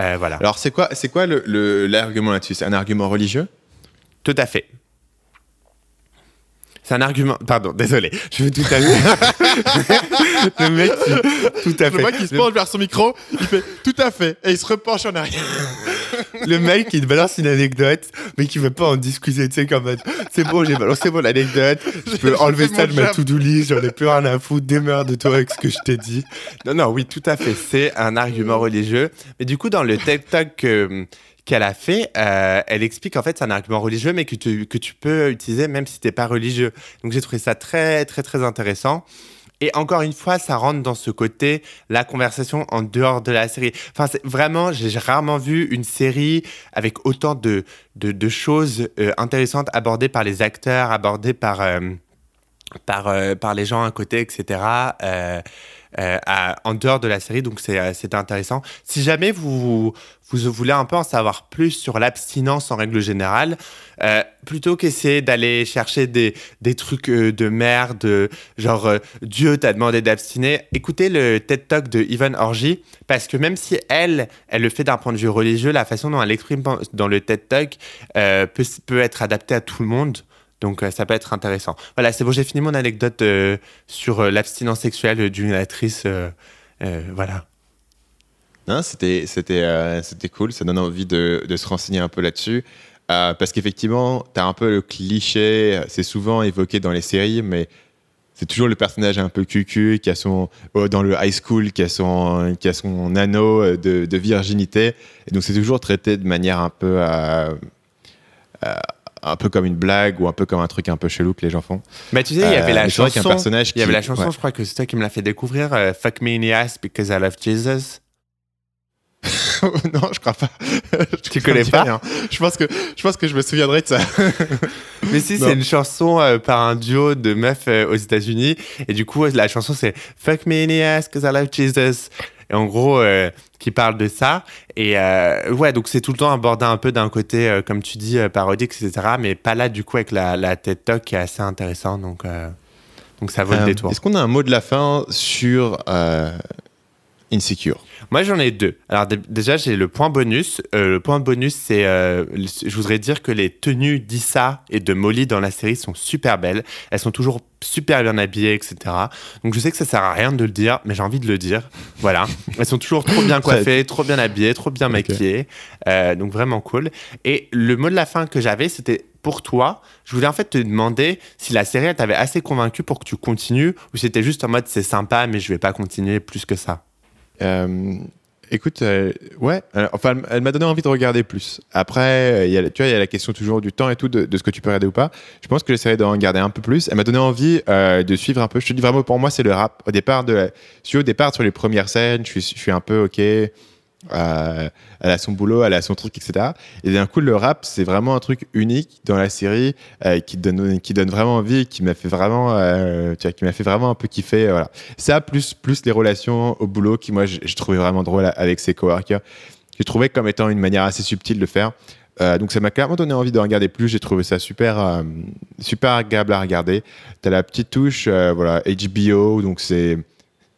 Euh, voilà. Alors c'est quoi, c'est quoi le- le- l'argument là-dessus? C'est un argument religieux? Tout à fait. C'est un argument. Pardon, désolé. Je veux tout à fait. le mec, qui- tout à fait. Le mec il se penche vers son micro, il fait tout à fait, et il se repenche en arrière. Le mec qui te balance une anecdote, mais qui veut pas en discuter, tu sais, comme c'est bon, j'ai balancé mon anecdote, je peux enlever ça de ma to-do list, j'en ai plus rien à foutre, démerde de toi avec ce que je t'ai dit. Non, non, oui, tout à fait, c'est un argument religieux. Mais du coup, dans le TED Talk que- qu'elle a fait, euh, elle explique en fait c'est un argument religieux, mais que tu, que tu peux utiliser même si t'es pas religieux. Donc j'ai trouvé ça très, très, très intéressant. Et encore une fois, ça rentre dans ce côté, la conversation en dehors de la série. Enfin, vraiment, j'ai rarement vu une série avec autant de, de, de choses euh, intéressantes abordées par les acteurs, abordées par, euh, par, euh, par les gens à côté, etc. euh, en dehors de la série, donc c'est euh, intéressant. Si jamais vous, vous voulez un peu en savoir plus sur l'abstinence en règle générale, euh, plutôt qu'essayer d'aller chercher des, des trucs de merde, genre Dieu t'a demandé d'abstiner, écoutez le TED Talk de Yvonne Orgy, parce que même si elle, elle le fait d'un point de vue religieux, la façon dont elle exprime dans le TED Talk peut, peut être adaptée à tout le monde. Donc euh, ça peut être intéressant. Voilà, c'est bon, j'ai fini mon anecdote euh, sur euh, l'abstinence sexuelle d'une actrice. voilà. Non, c'était c'était c'était cool, ça donne envie de, se renseigner un peu là-dessus. Parce qu'effectivement, tu as un peu le cliché, c'est souvent évoqué dans les séries, mais c'est toujours le personnage un peu cucu qui a son oh, dans le high school qui a son qui a son anneau de, virginité et donc c'est toujours traité de manière un peu un peu comme une blague ou un peu comme un truc un peu chelou que les gens font. Mais tu sais, il y avait Euh, la a un chanson. personnage Il y avait la chanson, ouais. je crois que c'est toi qui me l'a fait découvrir. euh, Fuck me in the ass because I love Jesus. non, je crois pas. Tu connais pas rien. Je pense que je pense que je me souviendrai de ça. Mais si, c'est une chanson euh, par un duo de meufs euh, aux États-Unis. Et du coup, la chanson, c'est Fuck me in the ass because I love Jesus. Et en gros, euh, qui parle de ça. Et euh, ouais, donc c'est tout le temps abordé un peu d'un côté, euh, comme tu dis, parodique, etc. Mais pas là, du coup, avec la, la TED Talk qui est assez intéressant. Donc, donc ça vaut le détour. Est-ce qu'on a un mot de la fin sur Insecure Moi, j'en ai deux. Alors, dé- déjà, j'ai le point bonus. Euh, le point bonus, c'est. euh, je voudrais dire que les tenues d'Issa et de Molly dans la série sont super belles. Elles sont toujours super bien habillées, etc. Donc, je sais que ça sert à rien de le dire, mais j'ai envie de le dire. Voilà. Elles sont toujours trop bien coiffées, trop bien habillées, trop bien maquillées. Euh, donc, vraiment cool. Et le mot de la fin que j'avais, c'était pour toi. Je voulais en fait te demander si la série t'avait assez convaincu pour que tu continues ou si c'était juste en mode c'est sympa, mais je vais pas continuer plus que ça. Euh, Écoute, euh, ouais, euh, enfin, elle, m'a donné envie de regarder plus. Après, euh, y a, tu vois, il y a la question toujours du temps et tout, de, ce que tu peux regarder ou pas. Je pense que j'essaierai d'en regarder un peu plus. Elle m'a donné envie de suivre un peu. Je te dis vraiment, pour moi, c'est le rap. Au départ, de sur, au départ, sur les premières scènes, je suis, je suis un peu OK. Euh, elle a son boulot, elle a son truc, etc. Et d'un coup, le rap, c'est vraiment un truc unique dans la série euh, qui donne, vraiment envie, qui m'a fait vraiment, euh, qui m'a fait vraiment un peu kiffer. euh, Voilà. Ça, plus, les relations au boulot, qui moi, j'ai trouvé vraiment drôle avec ses coworkers. J'ai trouvé comme étant une manière assez subtile de faire. Donc ça m'a clairement donné envie de regarder plus. J'ai trouvé ça super, super agréable à regarder. T'as la petite touche, voilà, HBO, donc c'est,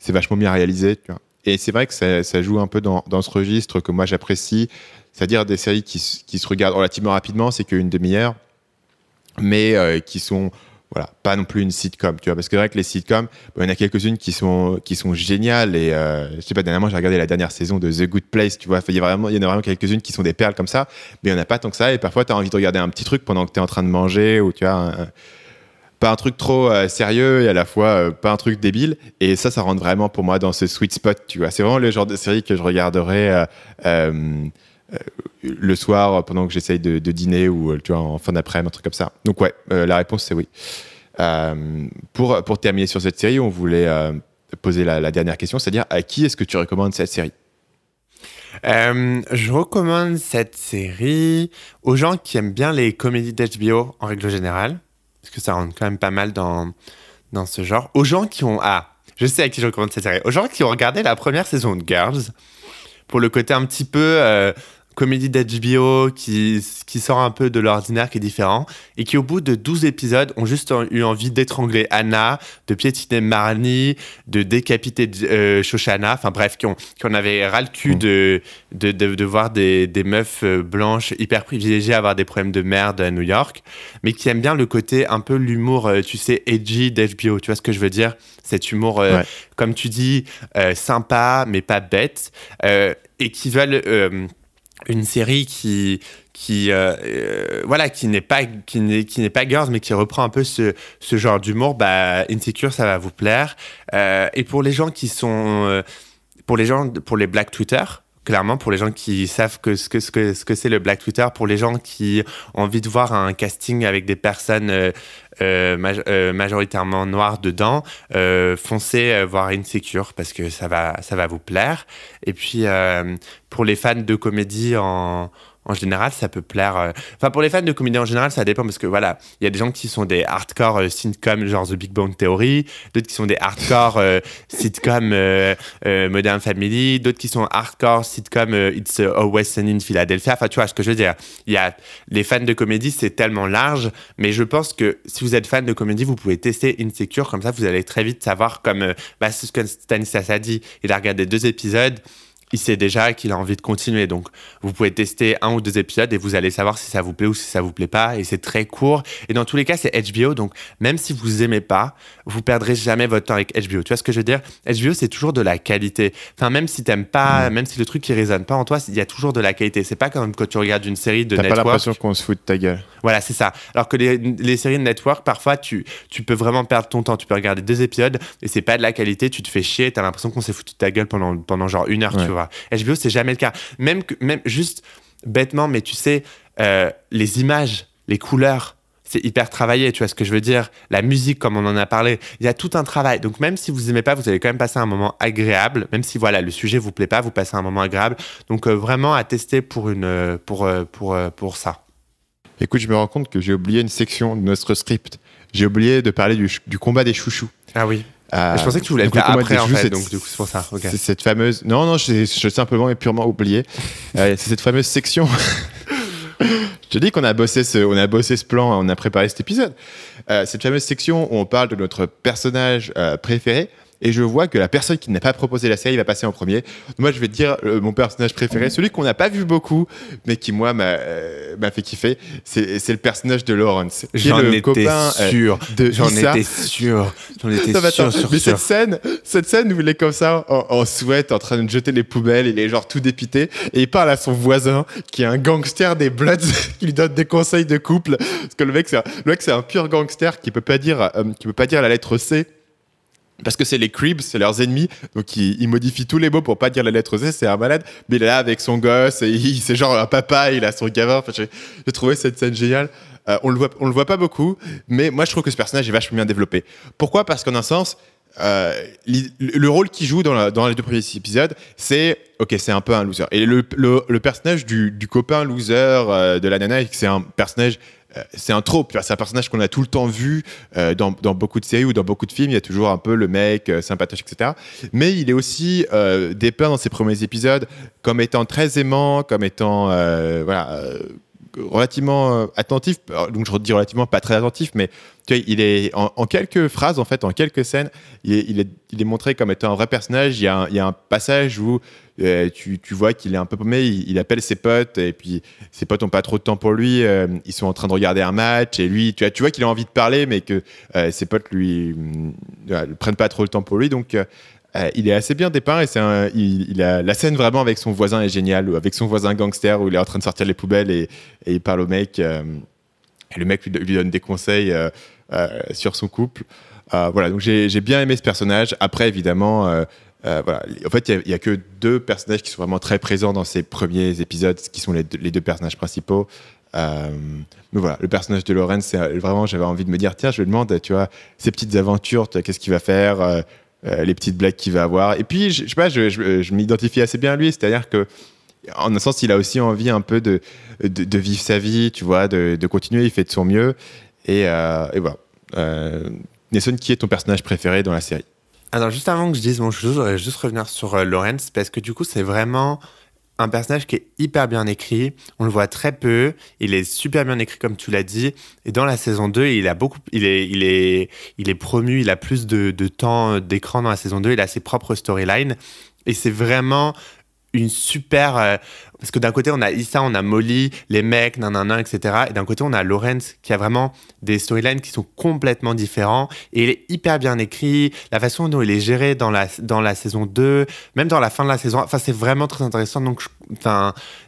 vachement bien réalisé. Et c'est vrai que ça, joue un peu dans, dans ce registre que moi j'apprécie, c'est-à-dire des séries qui, qui se regardent relativement rapidement, c'est qu'une demi-heure, mais euh, qui sont voilà, pas non plus une sitcom, tu vois, parce que c'est vrai que les sitcoms, il y en a quelques-unes qui sont, qui sont géniales, et euh, je sais pas, dernièrement, j'ai regardé la dernière saison de The Good Place, tu vois, il y, en a vraiment quelques-unes qui sont des perles comme ça, mais il n'y en a pas tant que ça, et parfois, tu as envie de regarder un petit truc pendant que tu es en train de manger, ou tu vois, pas un truc trop euh, sérieux, et à la fois euh, pas un truc débile, et ça, ça rentre vraiment pour moi dans ce sweet spot, tu vois, c'est vraiment le genre de série que je regarderais euh, le soir pendant que j'essaye de, dîner, ou tu vois, en fin d'après-midi, un truc comme ça. Donc ouais, la réponse, c'est oui. Pour, pour terminer sur cette série, on voulait poser la, dernière question, c'est-à-dire à qui est-ce que tu recommandes cette série? Je recommande cette série aux gens qui aiment bien les comédies d'HBO en règle générale, parce que ça rentre quand même pas mal dans, ce genre. Aux gens qui ont... Ah, je sais à qui je recommande cette série. Aux gens qui ont regardé la première saison de Girls, pour le côté un petit peu euh, comédie d'HBO qui, qui sort un peu de l'ordinaire, qui est différent, et qui au bout de 12 épisodes ont juste eu envie d'étrangler Anna, de piétiner Marnie, de décapiter euh, Shoshana, enfin bref, qui, ont, qui en avaient ras le cul Mm. de, de, de, de voir des, des meufs euh, blanches hyper privilégiées avoir des problèmes de merde à New York, mais qui aiment bien le côté un peu l'humour, euh, tu sais, edgy d'HBO, tu vois ce que je veux dire? Cet humour, euh, Ouais. comme tu dis, sympa, mais pas bête, et qui veulent une série qui qui euh, euh, voilà qui n'est pas qui n'est qui n'est pas girls mais qui reprend un peu ce, ce genre d'humour bah Insecure ça va vous plaire. Euh, et pour les gens qui sont euh, pour les gens pour les Black Twitter clairement pour les gens qui savent que ce que ce que ce que c'est le Black Twitter pour les gens qui ont envie de voir un casting avec des personnes euh, euh, euh, majoritairement noires dedans foncez voir Insecure parce que ça va ça va vous plaire. Et puis pour les fans de comédie en en général, ça peut plaire. euh, Enfin, pour les fans de comédie en général, ça dépend parce que voilà, il y a des gens qui sont des hardcore euh, sitcoms genre The Big Bang Theory, d'autres qui sont des hardcore euh, sitcoms Modern Family, d'autres qui sont hardcore sitcoms It's Always Sunny in Philadelphia. Enfin, tu vois ce que je veux dire. Il y a les fans de comédie, c'est tellement large, mais je pense que si vous êtes fan de comédie, vous pouvez tester Insecure, comme ça, vous allez très vite savoir, comme bah, c'est ce que Stanislas a dit. Il a regardé deux épisodes il sait déjà qu'il a envie de continuer. Donc, vous pouvez tester un ou deux épisodes et vous allez savoir si ça vous plaît ou si ça vous plaît pas. Et c'est très court. Et dans tous les cas, c'est HBO. Donc, même si vous aimez pas, vous perdrez jamais votre temps avec HBO. Tu vois ce que je veux dire? HBO, c'est toujours de la qualité. Enfin, même si t'aimes pas, même si le truc qui résonne pas en toi, il y a toujours de la qualité. C'est pas comme quand tu regardes une série de T'as pas network. l'impression qu'on se fout de ta gueule. Voilà, c'est ça. Alors que les, les séries de network, parfois, tu, tu peux vraiment perdre ton temps. Tu peux regarder deux épisodes et c'est pas de la qualité, tu te fais chier, t'as l'impression qu'on s'est foutu de ta gueule pendant, pendant genre une heure, Ouais. tu vois. HBO, c'est jamais le cas. Même, que, même juste bêtement, mais tu sais, euh, les images, les couleurs, c'est hyper travaillé, tu vois ce que je veux dire. La musique, comme on en a parlé, il y a tout un travail. Donc même si vous aimez pas, vous allez quand même passer un moment agréable. Même si voilà, le sujet vous plaît pas, vous passez un moment agréable. Donc euh, vraiment à tester pour une, euh, pour, pour, pour ça. Écoute, je me rends compte que j'ai oublié une section de notre script. J'ai oublié de parler du, du combat des chouchous. Ah oui. Euh, je pensais que tu voulais le faire après en fait, c'est- donc du coup c'est pour ça. ok. C'est cette fameuse. Non, non, j'ai j'ai simplement et purement oublié. Euh, c'est cette fameuse section. Je te dis qu'on a bossé ce, on a bossé ce plan, on a préparé cet épisode. Euh, cette fameuse section où on parle de notre personnage euh, préféré. Et je vois que la personne qui n'a pas proposé la série va passer en premier. Moi, je vais te dire euh, mon personnage préféré, celui qu'on n'a pas vu beaucoup, mais qui moi m'a euh, fait kiffer. C'est le personnage de Lawrence, J'en le étais copain euh, sûr. de J'en étais sûr. J'en étais Non, sûr, mais sûr. cette scène, cette scène où il est comme ça, en, en sweat, en train de jeter les poubelles, il est genre tout dépité, et il parle à son voisin, qui est un gangster des Bloods, qui lui donne des conseils de couple, parce que le mec, c'est un, un pur gangster qui peut pas dire, qui peut pas dire la lettre C. Parce que c'est les Cribs, c'est leurs ennemis, donc il, il modifie tous les mots pour pas dire la lettre C, c'est un malade, mais il est là avec son gosse, c'est genre un papa, il a son gamin, j'ai trouvé cette scène géniale. Euh, on le voit, on le voit pas beaucoup, mais moi je trouve que ce personnage est vachement bien développé. Pourquoi? Parce qu'en un sens, euh, le rôle qu'il joue dans, les deux premiers épisodes, c'est ok, c'est un peu un loser. Et le, personnage du, copain loser euh, de la nana, c'est un personnage, c'est un trope. C'est un personnage qu'on a tout le temps vu euh, dans, beaucoup de séries ou dans beaucoup de films. Il y a toujours un peu le mec euh, sympathique, etc. Mais il est aussi euh, dépeint dans ses premiers épisodes comme étant très aimant, comme étant euh, euh, relativement euh, attentif. Donc je redis relativement pas très attentif, mais il est en, quelques phrases, en fait, en quelques scènes, il est, montré comme étant un vrai personnage. Il y a un passage où euh, tu, vois qu'il est un peu paumé, il, il appelle ses potes, et puis ses potes ont pas trop de temps pour lui. euh, ils sont en train de regarder un match, et lui, tu vois, qu'il a envie de parler, mais que euh, ses potes lui mm, ne prennent pas trop le temps pour lui. Donc il est assez bien dépeint et c'est il, il a la scène vraiment avec son voisin est géniale, ou avec son voisin gangster où il est en train de sortir les poubelles et, il parle au mec. et le mec lui, donne des conseils sur son couple. Voilà, donc j'ai bien aimé ce personnage. Après, évidemment, euh, voilà, en fait, il y a- que deux personnages qui sont vraiment très présents dans ces premiers épisodes, qui sont les deux, personnages principaux. Euh, mais voilà, le personnage de Lorenz, c'est euh, vraiment, j'avais envie de me dire, tiens, je lui demande, tu vois, ses petites aventures, qu'est-ce qu'il va faire, les petites blagues qu'il va avoir. Et puis, je, je sais pas, je, m'identifie assez bien à lui, c'est-à-dire que, en un sens, il a aussi envie un peu de, vivre sa vie, tu vois, de, continuer, il fait de son mieux. Et, voilà. Euh, qui est ton personnage préféré dans la série? Alors, juste avant que je dise mon chouchou, je voudrais juste revenir sur euh, Lawrence, parce que du coup, c'est vraiment un personnage qui est hyper bien écrit. On le voit très peu. Il est super bien écrit, comme tu l'as dit. Et dans la saison 2, il, a beaucoup, il, est, il, est, il est promu, il a plus de, de temps d'écran dans la saison 2. Il a ses propres storylines. Et c'est vraiment une super. euh, parce que d'un côté, on a Issa, on a Molly, les mecs, nanana, etc. Et d'un côté, on a Lawrence qui a vraiment des storylines qui sont complètement différents. Et il est hyper bien écrit. La façon dont il est géré dans la, dans la saison 2, même dans la fin de la saison. Enfin, c'est vraiment très intéressant. Donc,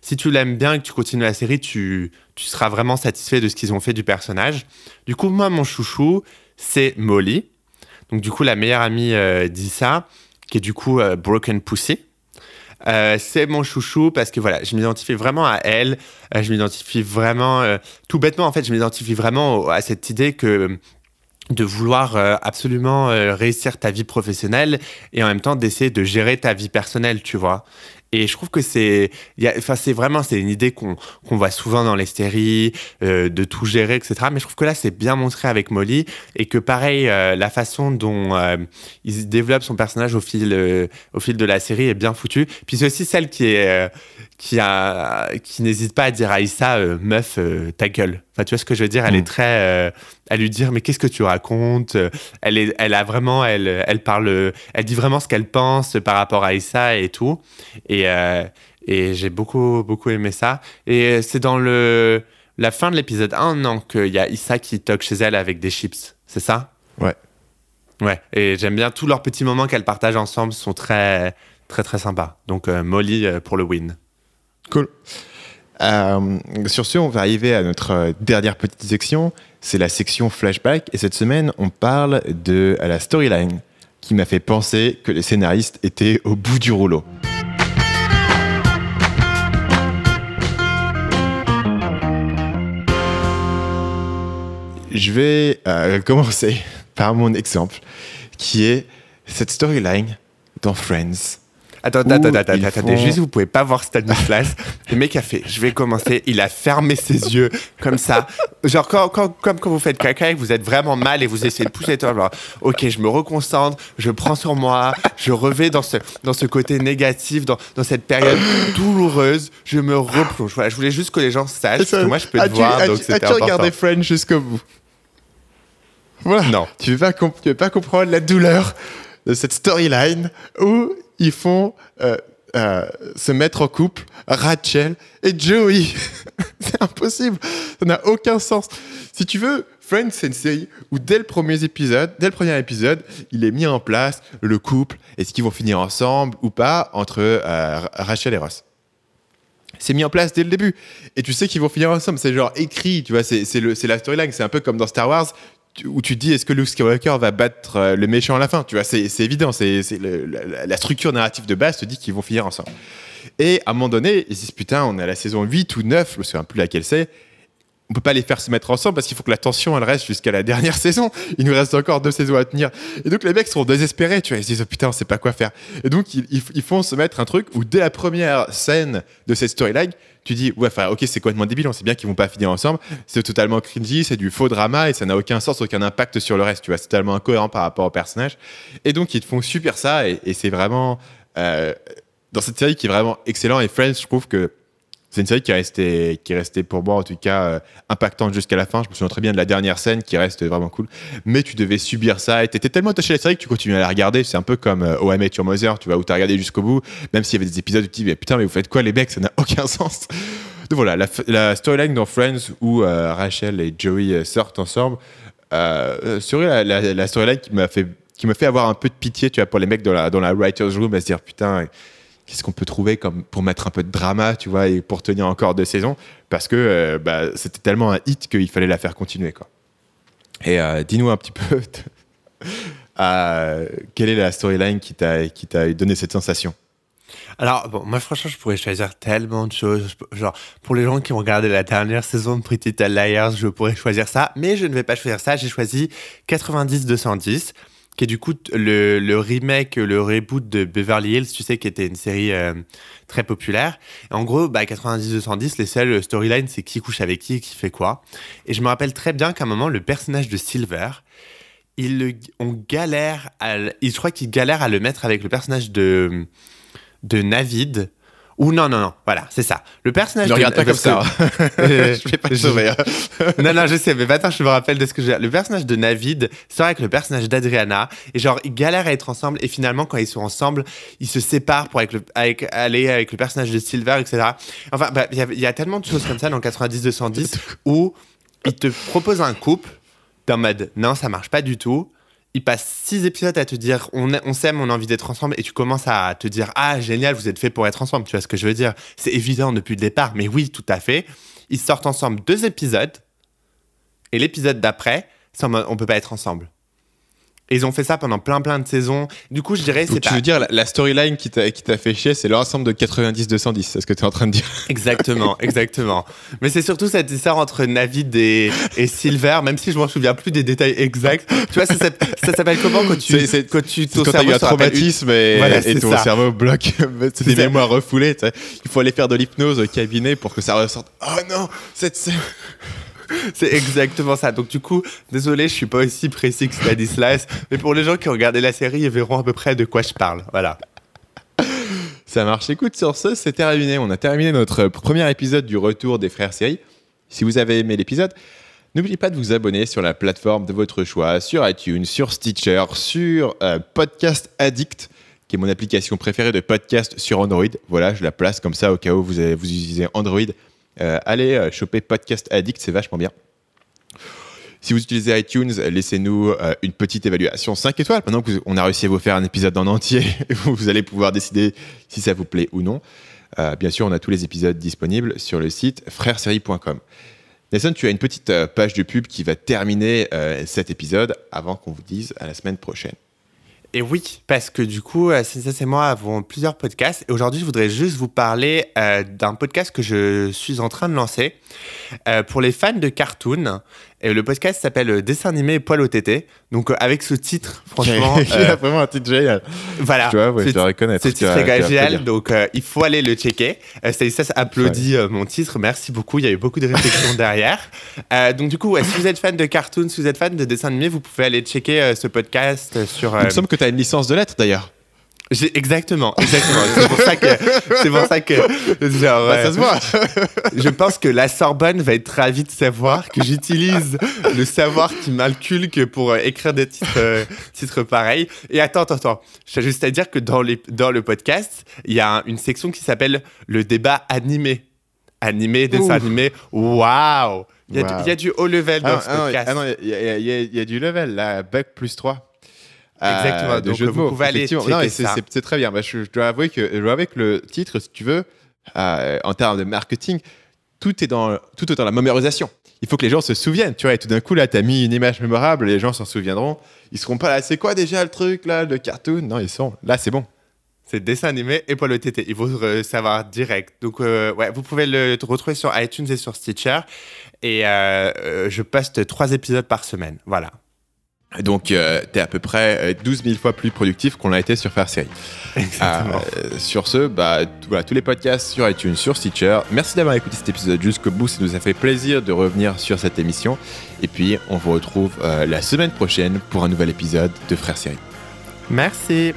si tu l'aimes bien et que tu continues la série, tu, tu seras vraiment satisfait de ce qu'ils ont fait du personnage. Du coup, moi, mon chouchou, c'est Molly. Donc, du coup, la meilleure amie euh, d'Issa, qui est du coup euh, Broken Pussy. Euh, c'est mon chouchou parce que voilà, je m'identifie vraiment à elle. Euh, je m'identifie vraiment, euh, tout bêtement en fait, je m'identifie vraiment à cette idée que de vouloir absolument réussir ta vie professionnelle et en même temps d'essayer de gérer ta vie personnelle, tu vois. Et je trouve que c'est, enfin c'est vraiment c'est une idée qu'on qu'on voit souvent dans les séries, euh, de tout gérer, etc. Mais je trouve que là c'est bien montré avec Molly et que pareil euh, la façon dont euh, il développe son personnage au fil au fil de la série est bien foutue. Puis c'est aussi celle qui est qui a qui n'hésite pas à dire à Issa meuf ta gueule. Enfin tu vois ce que je veux dire, elle Mm. est très euh, à lui dire mais qu'est-ce que tu racontes Euh, Elle est elle a vraiment elle elle parle elle dit vraiment ce qu'elle pense par rapport à Issa et tout et euh, et j'ai beaucoup beaucoup aimé ça et c'est dans le la fin de l'épisode 1 non qu'il y a Issa qui toque chez elle avec des chips, c'est ça? Ouais. Ouais, et j'aime bien tous leurs petits moments qu'elles partagent ensemble sont très très très sympas. Donc euh, Molly euh, pour le win. Cool. Euh, sur ce, on va arriver à notre euh, dernière petite section. C'est la section flashback. Et cette semaine, on parle de la storyline qui m'a fait penser que les scénaristes étaient au bout du rouleau. Je vais euh, commencer par mon exemple, qui est cette storyline dans Friends. Attends, attends, attends, attends, font- juste vous pouvez pas voir Stanislas. le mec a fait, je vais commencer, il a fermé ses yeux comme ça. Genre quand, quand- comme quand vous faites caca et que vous êtes vraiment mal et vous essayez de pousser genre, ok, je me reconcentre, je prends sur moi, je revais dans ce, dans ce côté négatif, dans, dans cette période douloureuse, je me replonge. Voilà, je voulais juste que les gens sachent, que moi je peux te voir, donc c'était As-tu regardé important. Friends jusqu'au bout? Voilà. Non. Tu ne veux, pas tu veux pas comprendre la douleur de cette storyline où ils font euh, euh, se mettre en couple Rachel et Joey. c'est impossible. Ça n'a aucun sens. Si tu veux, Friends, c'est une série où dès le premier épisode, dès le premier épisode, il est mis en place le couple. Est-ce qu'ils vont finir ensemble ou pas entre euh, Rachel et Ross c'est mis en place dès le début. Et tu sais qu'ils vont finir ensemble. C'est genre écrit, tu vois, c'est la storyline. C'est un peu comme dans Star Wars, où tu dis est-ce que Luke Skywalker va battre euh, le méchant à la fin? Tu vois, c'est évident. C'est la, structure narrative de base te dit qu'ils vont finir ensemble. Et à un moment donné, ils se disent putain, on est à la saison 8 ou 9, je me souviens plus laquelle c'est. On peut pas les faire se mettre ensemble parce qu'il faut que la tension elle reste jusqu'à la dernière saison. Il nous reste encore deux saisons à tenir. Et donc les mecs sont désespérés, tu vois. Ils se disent oh, putain, on sait pas quoi faire. Et donc ils- ils font se mettre un truc où dès la première scène de cette storyline, tu dis ouais, ok, c'est complètement débile. On sait bien qu'ils vont pas finir ensemble. C'est totalement cringy, c'est du faux drama et ça n'a aucun sens, aucun impact sur le reste. Tu vois, c'est totalement incohérent par rapport au personnage. Et donc ils te font super ça et, et c'est vraiment euh, dans cette série qui est vraiment excellent. Et Friends, je trouve que C'est une série qui est restée, qui est pour moi en tout cas euh, impactante jusqu'à la fin. Je me souviens très bien de la dernière scène qui reste vraiment cool. Mais tu devais subir ça et t'étais tellement attaché à la série que tu continuais à la regarder. C'est un peu comme euh, Met Your Mother, tu vois, où t'as regardé jusqu'au bout, même s'il y avait des épisodes où tu te dis mais putain mais vous faites quoi les mecs, ça n'a aucun sens. Donc voilà, la, storyline dans Friends où euh, Rachel et Joey euh, sortent ensemble, serait la, la- storyline qui m'a fait me fait avoir un peu de pitié, tu vois, pour les mecs dans la writer's room, à se dire putain, qu'est-ce qu'on peut trouver comme pour mettre un peu de drama, tu vois, et pour tenir encore deux saisons, parce que euh, bah, c'était tellement un hit qu'il fallait la faire continuer, quoi. Et euh, dis-nous un petit peu, euh, quelle est la storyline qui t'a qui t'a donné cette sensation? Alors, bon, moi, franchement, je pourrais choisir tellement de choses. Genre, pour les gens qui ont regardé la dernière saison de Pretty Little Liars, je pourrais choisir ça. Mais je ne vais pas choisir ça. J'ai choisi 90-210, qui est du coup le, remake, le reboot de Beverly Hills, tu sais, qui était une série euh, très populaire. En gros, bah, 90-210, les seules storylines, c'est qui couche avec qui et qui fait quoi. Et je me rappelle très bien qu'à un moment, le personnage de Silver, il on galère à, il- je crois qu'il galère à le mettre avec le personnage de de Navid. Ou non, non, non, voilà, c'est ça. Le personnage Ne de regarde pas comme ça. je vais pas te sauver. non, non, je sais, mais attends, je me rappelle de ce que j'ai. Le personnage de Navid sort avec le personnage d'Adriana, et genre, ils galèrent à être ensemble, et finalement, quand ils sont ensemble, ils se séparent pour avec le, avec, aller avec le personnage de Silver, etc. Enfin, bah, il y a- il y, a tellement de choses comme ça dans 90-210 où ils te proposent un couple d'un mode non, ça marche pas du tout. Ils passent six épisodes à te dire on, on s'aime, on a envie d'être ensemble, et tu commences à te dire ah génial, vous êtes fait pour être ensemble. Tu vois ce que je veux dire? C'est évident depuis le départ, mais oui, tout à fait. Ils sortent ensemble deux épisodes, et l'épisode d'après, on peut pas être ensemble. Et ils ont fait ça pendant plein plein de saisons. Du coup, je dirais c'est tu pas veux dire la, la storyline qui t'a qui t'a fait chier, c'est l'ensemble de 90-210, c'est ce que tu es en train de dire exactement, exactement. Mais c'est surtout cette histoire entre Navid et, et Silver, même si je m'en souviens plus des détails exacts. Tu vois, ça, s'appelle- ça s'appelle comment quand tu C'est- quand tu ton quand t'as cerveau eu un traumatisme et, Voilà, et c'est ton ça. cerveau bloque c'est des mémoires refoulées. Il faut aller faire de l'hypnose au cabinet pour que ça ressorte. Oh non, cette. C'est exactement ça. Donc du coup, désolé, je suis pas aussi précis que Stanislas, mais pour les gens qui ont regardé la série, ils verront à peu près de quoi je parle. Voilà. Ça marche. Écoute, sur ce, c'est terminé. On a terminé notre premier épisode du retour des frères séries. Si vous avez aimé l'épisode, n'oubliez pas de vous abonner sur la plateforme de votre choix, sur iTunes, sur Stitcher, sur euh, Podcast Addict, qui est mon application préférée de podcast sur Android. Voilà, je la place comme ça au cas où vous, avez- vous utilisez Android. Euh, allez euh, choper Podcast Addict, c'est vachement bien. Si vous utilisez iTunes, laissez-nous euh, une petite évaluation 5 étoiles. Maintenant qu'on a réussi à vous faire un épisode en entier, vous allez pouvoir décider si ça vous plaît ou non. Bien sûr, on a tous les épisodes disponibles sur le site frèresérie.com. Nelson, tu as une petite page de pub qui va terminer cet épisode avant qu'on vous dise à la semaine prochaine. Et oui, parce que du coup, euh, César et moi avons plusieurs podcasts. Et aujourd'hui, je voudrais juste vous parler euh, d'un podcast que je suis en train de lancer euh, pour les fans de cartoon. Et le podcast s'appelle euh, Dessin animé Poil au tété. Donc, euh, avec ce titre, franchement, Il euh, a vraiment un titre génial. voilà. Tu vois, ouais, je dois reconnaître. Ce titre est vas génial, donc euh, il faut aller le checker. Euh, Stanislas applaudit euh, mon titre, merci beaucoup, il y a eu beaucoup de réflexion derrière. Euh, donc du coup, ouais, si vous êtes fan de cartoon, si vous êtes fan de dessins animés, vous pouvez aller checker euh, ce podcast euh, sur... euh, Il me semble que tu as une licence de lettres d'ailleurs. Exactement, exactement. c'est pour ça que... C'est pour ça que... Genre, Bah, ça se voit. je pense que la Sorbonne va être ravie de savoir que j'utilise le savoir qui m'inculque pour euh, écrire des titres, euh, titres pareils. Et attends, attends, attends. J'ai juste à dire que dans, les, dans le podcast, il y a un- une section qui s'appelle le débat animé. Animé, dessin animé. Waouh Il y, a du- Waouh. il y a du haut level dans Ah, ce ah podcast. ah non, il y, a- y y du level là, bac plus 3. Exactement, de donc jeu de vous mots, pouvez aller c'est- très bien. Bah, je, je dois avouer que, je dois avouer que le titre, si tu veux, euh, en termes de marketing, tout est dans, tout dans la mémorisation. Il faut que les gens se souviennent, tu vois. Et tout d'un coup, là, tu as mis une image mémorable, les gens s'en souviendront. Ils seront pas là, c'est quoi déjà le truc là, de cartoon? Non, ils sont. Là, c'est bon. C'est dessin animé et au tété. Il faut euh, savoir direct. Donc, euh, ouais, vous pouvez le retrouver sur iTunes et sur Stitcher. Et euh, euh, je poste trois épisodes par semaine. Voilà. Donc, tu es à peu près euh, 12 000 fois plus productif qu'on l'a été sur Faire Série. Exactement. Euh, sur ce, bah, voilà, tous les podcasts sur iTunes, sur Stitcher. Merci d'avoir écouté cet épisode jusqu'au bout. Ça nous a fait plaisir de revenir sur cette émission. Et puis, on vous retrouve euh, la semaine prochaine pour un nouvel épisode de Frères Série. Merci.